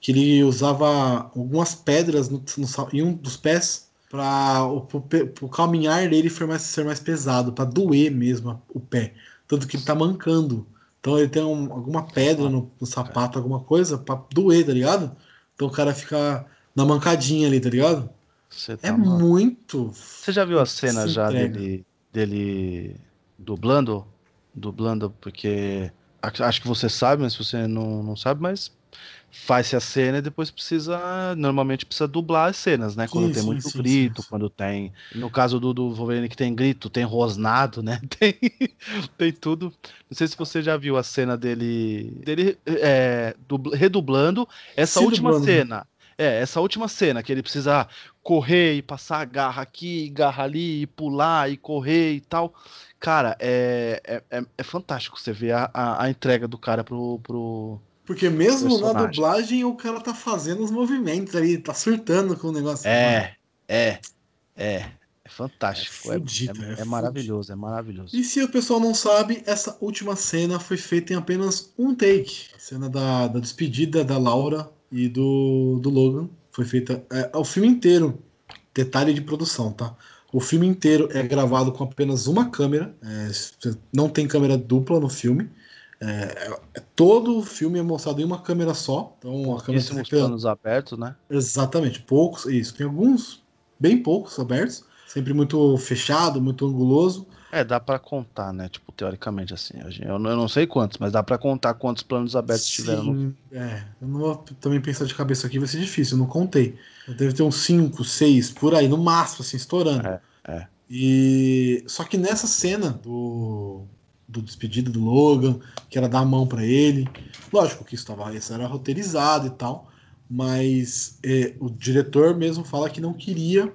que ele usava algumas pedras no, no em um dos pés para o caminhar dele ser mais, ser mais pesado, para doer mesmo o pé. Tanto que ele tá mancando. Então ele tem um- alguma pedra no, no sapato, alguma coisa, pra doer, tá ligado? Então o cara fica na mancadinha ali, tá ligado? Você tá É maluco. muito. Você já viu a cena já entrega. dele, dele dublando? Dublando, porque acho que você sabe, mas se você não, não sabe, mas faz-se a cena e depois precisa, normalmente precisa dublar as cenas, né? Quando Sim, tem muito sim, grito, sim. quando tem, no caso do, do Wolverine que tem grito, tem rosnado, né? Tem, tem tudo. Não sei se você já viu a cena dele, dele é, dubl- redublando essa última dublando. cena. É, essa última cena que ele precisa correr e passar a garra aqui, garra ali, e pular e correr e tal. Cara, é, é, é, é fantástico você ver a, a, a entrega do cara pro, pro, Porque mesmo na Personagem. dublagem o cara tá fazendo os movimentos ali, tá surtando com o negócio. É, é, é. É fantástico. É fudido, é- é é maravilhoso, é maravilhoso. E se o pessoal não sabe, essa última cena foi feita em apenas um take. A cena da, da despedida da Laura e do, do Logan foi feita. É, o filme inteiro, detalhe de produção, tá? O filme inteiro é gravado com apenas uma câmera. é, não tem câmera dupla no filme. É, é- todo o filme é mostrado em uma câmera só. Então a câmera fica- planos abertos, né? Exatamente, poucos, isso. Tem alguns, bem poucos abertos, sempre muito fechado, muito anguloso. É, dá pra contar, né? Tipo, teoricamente, assim. Eu não, sei quantos, mas dá pra contar quantos planos abertos tiveram no Sim, É, eu não vou também pensar de cabeça aqui, vai ser difícil, eu não contei. Deve ter uns 5, 6, por aí, no máximo, assim, estourando. É, é. E só que nessa cena do, do despedido do Logan, que era dar a mão pra ele, lógico que isso, tava, isso era roteirizado e tal, mas é, o diretor mesmo fala que não queria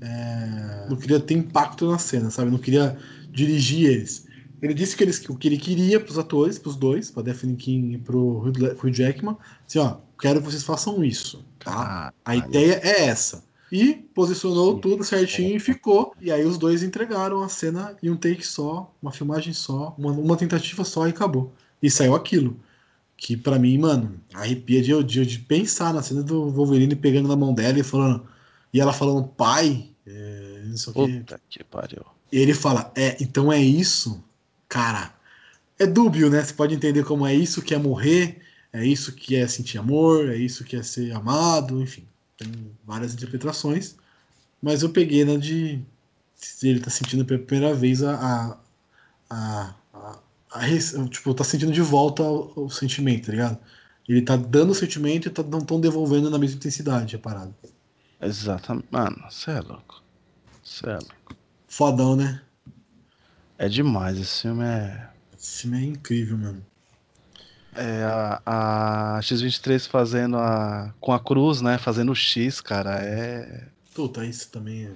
é, não queria ter impacto na cena, sabe? Não queria dirigir eles. Ele disse que eles, o que ele queria pros atores, pros dois, pra Daphne King e pro Hugh Le- Hugh Jackman, assim, ó, quero que vocês façam isso, tá? A Caralho. ideia é essa. E posicionou tudo certinho e ficou. E aí os dois entregaram a cena em um take só, uma filmagem só, uma, uma tentativa só e acabou. E saiu aquilo. Que pra mim, mano, arrepia de, de, de pensar na cena do Wolverine pegando na mão dela e falando. E ela falando, pai, é, não sei o quê. Puta que pariu. E ele fala, é, então é isso, cara. É dúbio, né? Você pode entender como é isso que é morrer, é isso que é sentir amor, é isso que é ser amado, enfim. Tem várias interpretações. Mas eu peguei na de se ele tá sentindo pela primeira vez a. a, a, a- tipo, tá sentindo de volta o, o sentimento, tá ligado? Ele tá dando o sentimento e tá, não tão devolvendo na mesma intensidade a parada. Exatamente. Mano, você é louco. Você é louco. Fodão, né? É demais, esse filme é. Esse filme é incrível, mano. É a, a X23 fazendo a. com a cruz, né? Fazendo o X, cara. É. Puta, isso também é.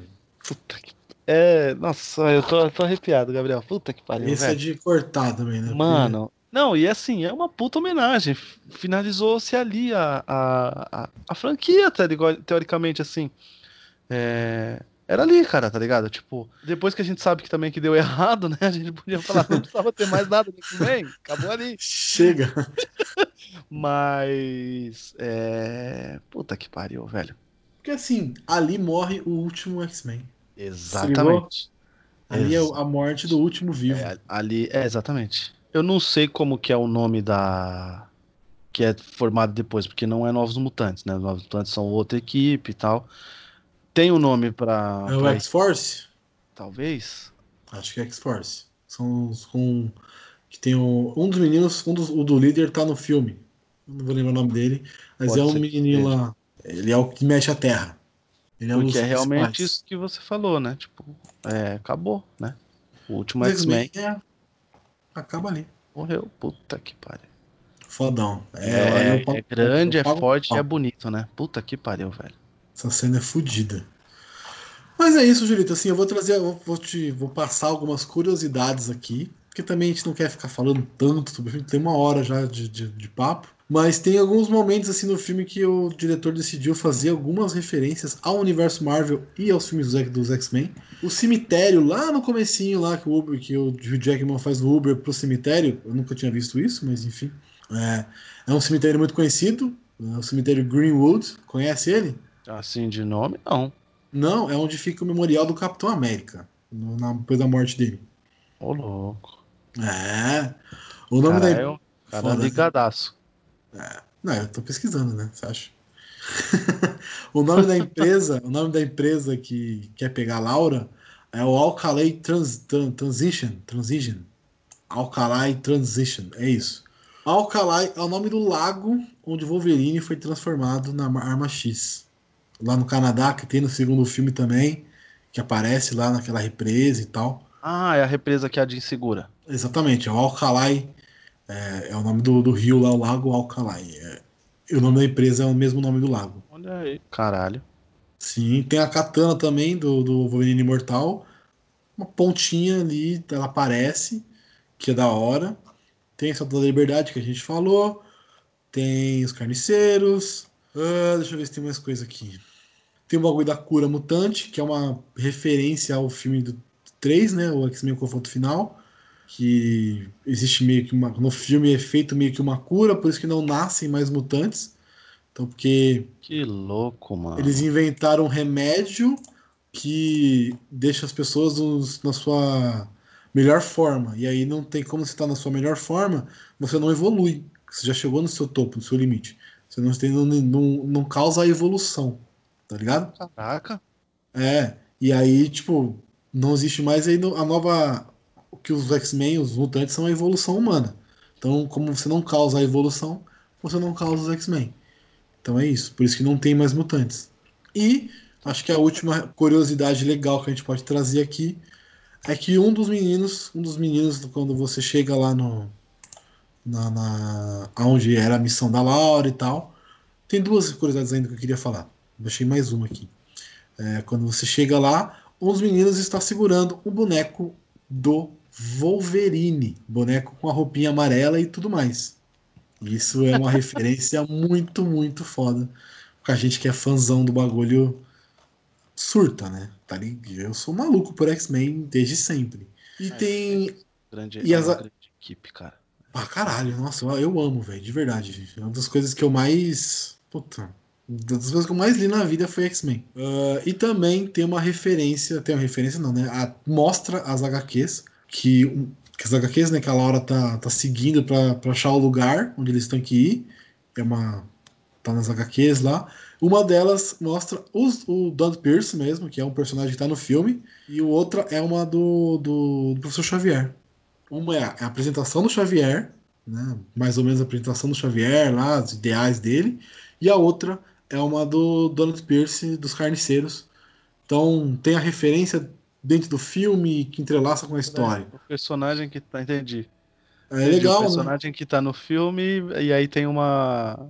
Puta que. É. Nossa, eu tô, eu tô arrepiado, Gabriel. Puta que pariu, Esse é de cortar também, né? Mano. Não, e assim, é uma puta homenagem. Finalizou-se ali a, a, a, a franquia, tá teoricamente, assim. É, Era ali, cara, tá ligado? Tipo, depois que a gente sabe que também que deu errado, né? A gente podia falar, não precisava ter mais nada no que vem, acabou ali. Chega. Mas. É. Puta que pariu, velho. Porque assim, ali morre o último X-Men. Exatamente. Ali é Ex- a morte do último vivo. É, ali, é, exatamente. Eu não sei como que é o nome da. Que é formado depois, porque não é Novos Mutantes, né? Os Novos Mutantes são outra equipe e tal. Tem um nome pra. É o pra- X-Force? Talvez. Acho que é X-Force. São os com. Que tem o, um dos meninos, um dos, o do líder tá no filme. Não vou lembrar o nome dele. Mas Pode é um menininho seja. lá. Ele é o que mexe a terra. Ele é um Porque dos é realmente principais. isso que você falou, né? Tipo, é, acabou, né? O último X-Men é- Acaba ali. morreu. Puta que pariu. Fodão. É, pago- é grande, é forte e é bonito, né? Puta que pariu, velho. Essa cena é fodida. Mas é isso, Julito. Assim, eu vou trazer, eu vou, te, vou passar algumas curiosidades aqui, porque também a gente não quer ficar falando tanto tem uma hora já de, de, de papo. Mas tem alguns momentos assim no filme que o diretor decidiu fazer algumas referências ao universo Marvel e aos filmes dos, dos X-Men. O cemitério, lá no comecinho, lá que o Uber, que o Hugh Jackman faz o Uber pro cemitério, eu nunca tinha visto isso, mas enfim. É, é um cemitério muito conhecido, é o cemitério Greenwood. Conhece ele? Assim de nome, não. Não, é onde fica o memorial do Capitão América, no- na- depois da morte dele. Ô, louco. É. O nome da. Caralho, cara Foda, né? ligadaço. Não, eu tô pesquisando, né? Você acha? o nome da empresa, o nome da empresa que quer pegar a Laura é o Alkali Trans, Tran- Transition. Transition. Alkali Transition, é isso. Alkali é o nome do lago onde Wolverine foi transformado na Arma X. Lá no Canadá, que tem no segundo filme também, que aparece lá naquela represa e tal. Ah, é a represa que a Jean segura. Exatamente, é o Alkali é, é o nome do, do rio lá, o Lago Alkali. É, e o nome da empresa é o mesmo nome do lago. Olha aí. Caralho. Sim, tem a katana também do, do Wolverine Imortal. Uma pontinha ali, ela aparece, que é da hora. Tem a Estátua da Liberdade que a gente falou. tem os carniceiros. Ah, deixa eu ver se tem mais coisa aqui. Tem o bagulho da cura mutante, que é uma referência ao filme do 3, né? O X-Men Confronto Final. Que existe meio que uma. No filme é feito meio que uma cura, por isso que não nascem mais mutantes. Então, porque Que louco, mano. eles inventaram um remédio que deixa as pessoas nos- na sua melhor forma. E aí não tem como você estar na sua melhor forma, você não evolui. Você já chegou no seu topo, no seu limite. Você não, tem, não, não, não causa a evolução. Tá ligado? Caraca. É. E aí, tipo, não existe mais aí a nova. O que os X-Men, os mutantes, são a evolução humana. Então, como você não causa a evolução, você não causa os X-Men. Então é isso. Por isso que não tem mais mutantes. E acho que a última curiosidade legal que a gente pode trazer aqui é que um dos meninos, um dos meninos, quando você chega lá no. Na, na, onde era a missão da Laura e tal. Tem duas curiosidades ainda que eu queria falar. Deixei mais uma aqui. É, quando você chega lá, um dos meninos está segurando um boneco do Wolverine. Boneco com a roupinha amarela e tudo mais. Isso é uma referência muito, muito foda. Porque a gente que é fãzão do bagulho surta, né? Tá ligado? Eu sou maluco por X-Men desde sempre. E tem. Grande, E é as- grande equipe, cara. Ah, caralho, nossa, eu, eu amo, velho, de verdade. É uma das coisas que eu mais. Puta. Das coisas que eu mais li na vida foi X-Men. Ah, e também tem uma referência. Tem uma referência, não, né? A- mostra as HQs. Que, que as HQs, né? Que a Laura tá, tá seguindo pra, pra achar o lugar onde eles têm que ir. É uma. Tá nas HQs lá. Uma delas mostra os, o Don Pierce mesmo, que é um personagem que tá no filme. E outra é uma do, do, do Professor Xavier. Uma é a, é a apresentação do Xavier, né? mais ou menos a apresentação do Xavier, lá, os ideais dele. E a outra é uma do Donald Pierce, dos Carniceiros. Então tem a referência dentro do filme que entrelaça com a história. O personagem que tá. Entendi. É Entendi, legal, O né? personagem que tá no filme e aí tem uma.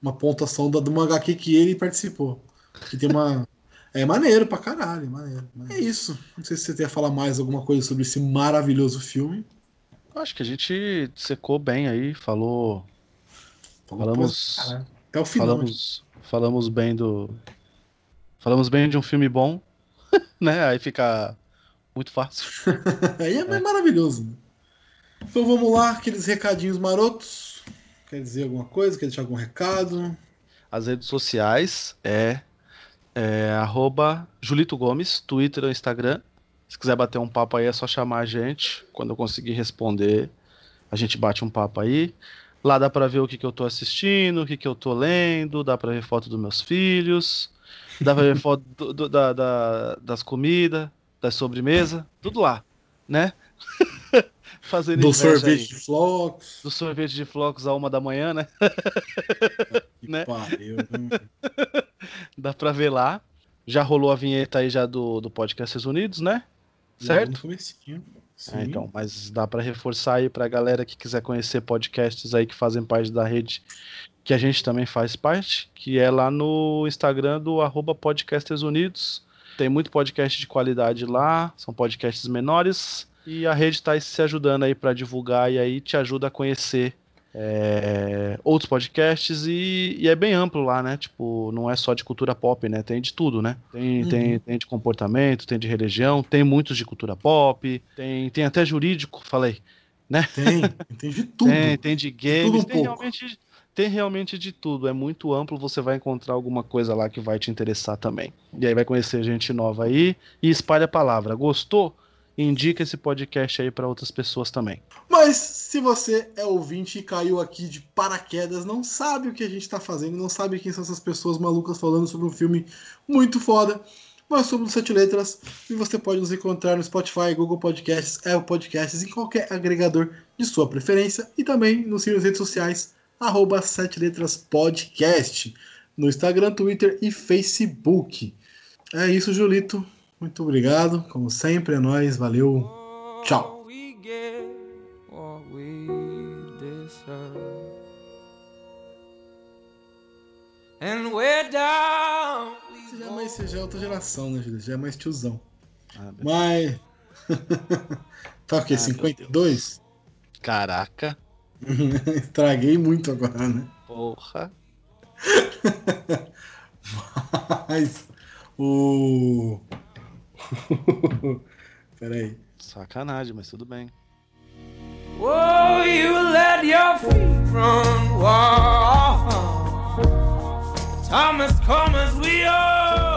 Uma pontuação da, de uma HQ que ele participou. Que tem uma. É maneiro pra caralho, maneiro. É isso. Não sei se você quer falar mais alguma coisa sobre esse maravilhoso filme. Acho que a gente secou bem aí, falou. Falou Falamos-. Até o final. Falamos, falamos bem do. Falamos bem de um filme bom, né? Aí fica muito fácil. Aí é, maravilhoso. né? Então vamos lá, aqueles recadinhos marotos. Quer dizer alguma coisa? Quer deixar algum recado? As redes sociais é, é arroba Julito Gomes, Twitter ou Instagram. Se quiser bater um papo aí, é só chamar a gente. Quando eu conseguir responder, a gente bate um papo aí. Lá dá pra ver o que, que eu tô assistindo, o que, que eu tô lendo, dá pra ver foto dos meus filhos, dá pra ver foto do- do- da- da- das comidas, das sobremesa, tudo lá, né? Fazendo Do sorvete aí. de flocos. Do sorvete de flocos a uma da manhã, né? Que né? pariu. né? Dá pra ver lá. Já rolou a vinheta aí já do, do Podcasters Unidos, né? Certo? No comecinho. É, então, mas dá pra reforçar aí pra galera que quiser conhecer podcasts aí que fazem parte da rede, que a gente também faz parte, que é lá no Instagram do arroba Podcasters Unidos. Tem muito podcast de qualidade lá, são podcasts menores, e a rede tá aí se ajudando aí pra divulgar e aí te ajuda a conhecer é, outros podcasts e, e é bem amplo lá, né? Tipo, não é só de cultura pop, né? Tem de tudo, né? Tem, Uhum. tem, tem de comportamento, tem de religião, tem muitos de cultura pop, tem, tem até jurídico, falei. Tem, tem de tudo. Tem, tem de games, tem pouco. realmente, tem realmente de tudo. É muito amplo, você vai encontrar alguma coisa lá que vai te interessar também. E aí vai conhecer gente nova aí e espalha a palavra. Gostou? Indica esse podcast aí pra outras pessoas também. Mas se você é ouvinte e caiu aqui de paraquedas, não sabe o que a gente tá fazendo, não sabe quem são essas pessoas malucas falando sobre um filme muito foda, somos do Sete Letras e você pode nos encontrar no Spotify, Google Podcasts, Apple Podcasts, em qualquer agregador de sua preferência e também nos redes sociais, arroba Sete Letras Podcast, no Instagram, Twitter e Facebook. É isso, Julito. Muito obrigado. Como sempre, é nóis. Valeu. Tchau. Você já é mais, você já é outra geração, né, Julito? Já é mais tiozão. Ah. Mas. tá o quê? Ah, 52? Caraca. Estraguei muito agora, né? Porra. Mas o. Peraí. Sacanagem, mas tudo bem. Oh, you let your feet run wild. Thomas come as we are.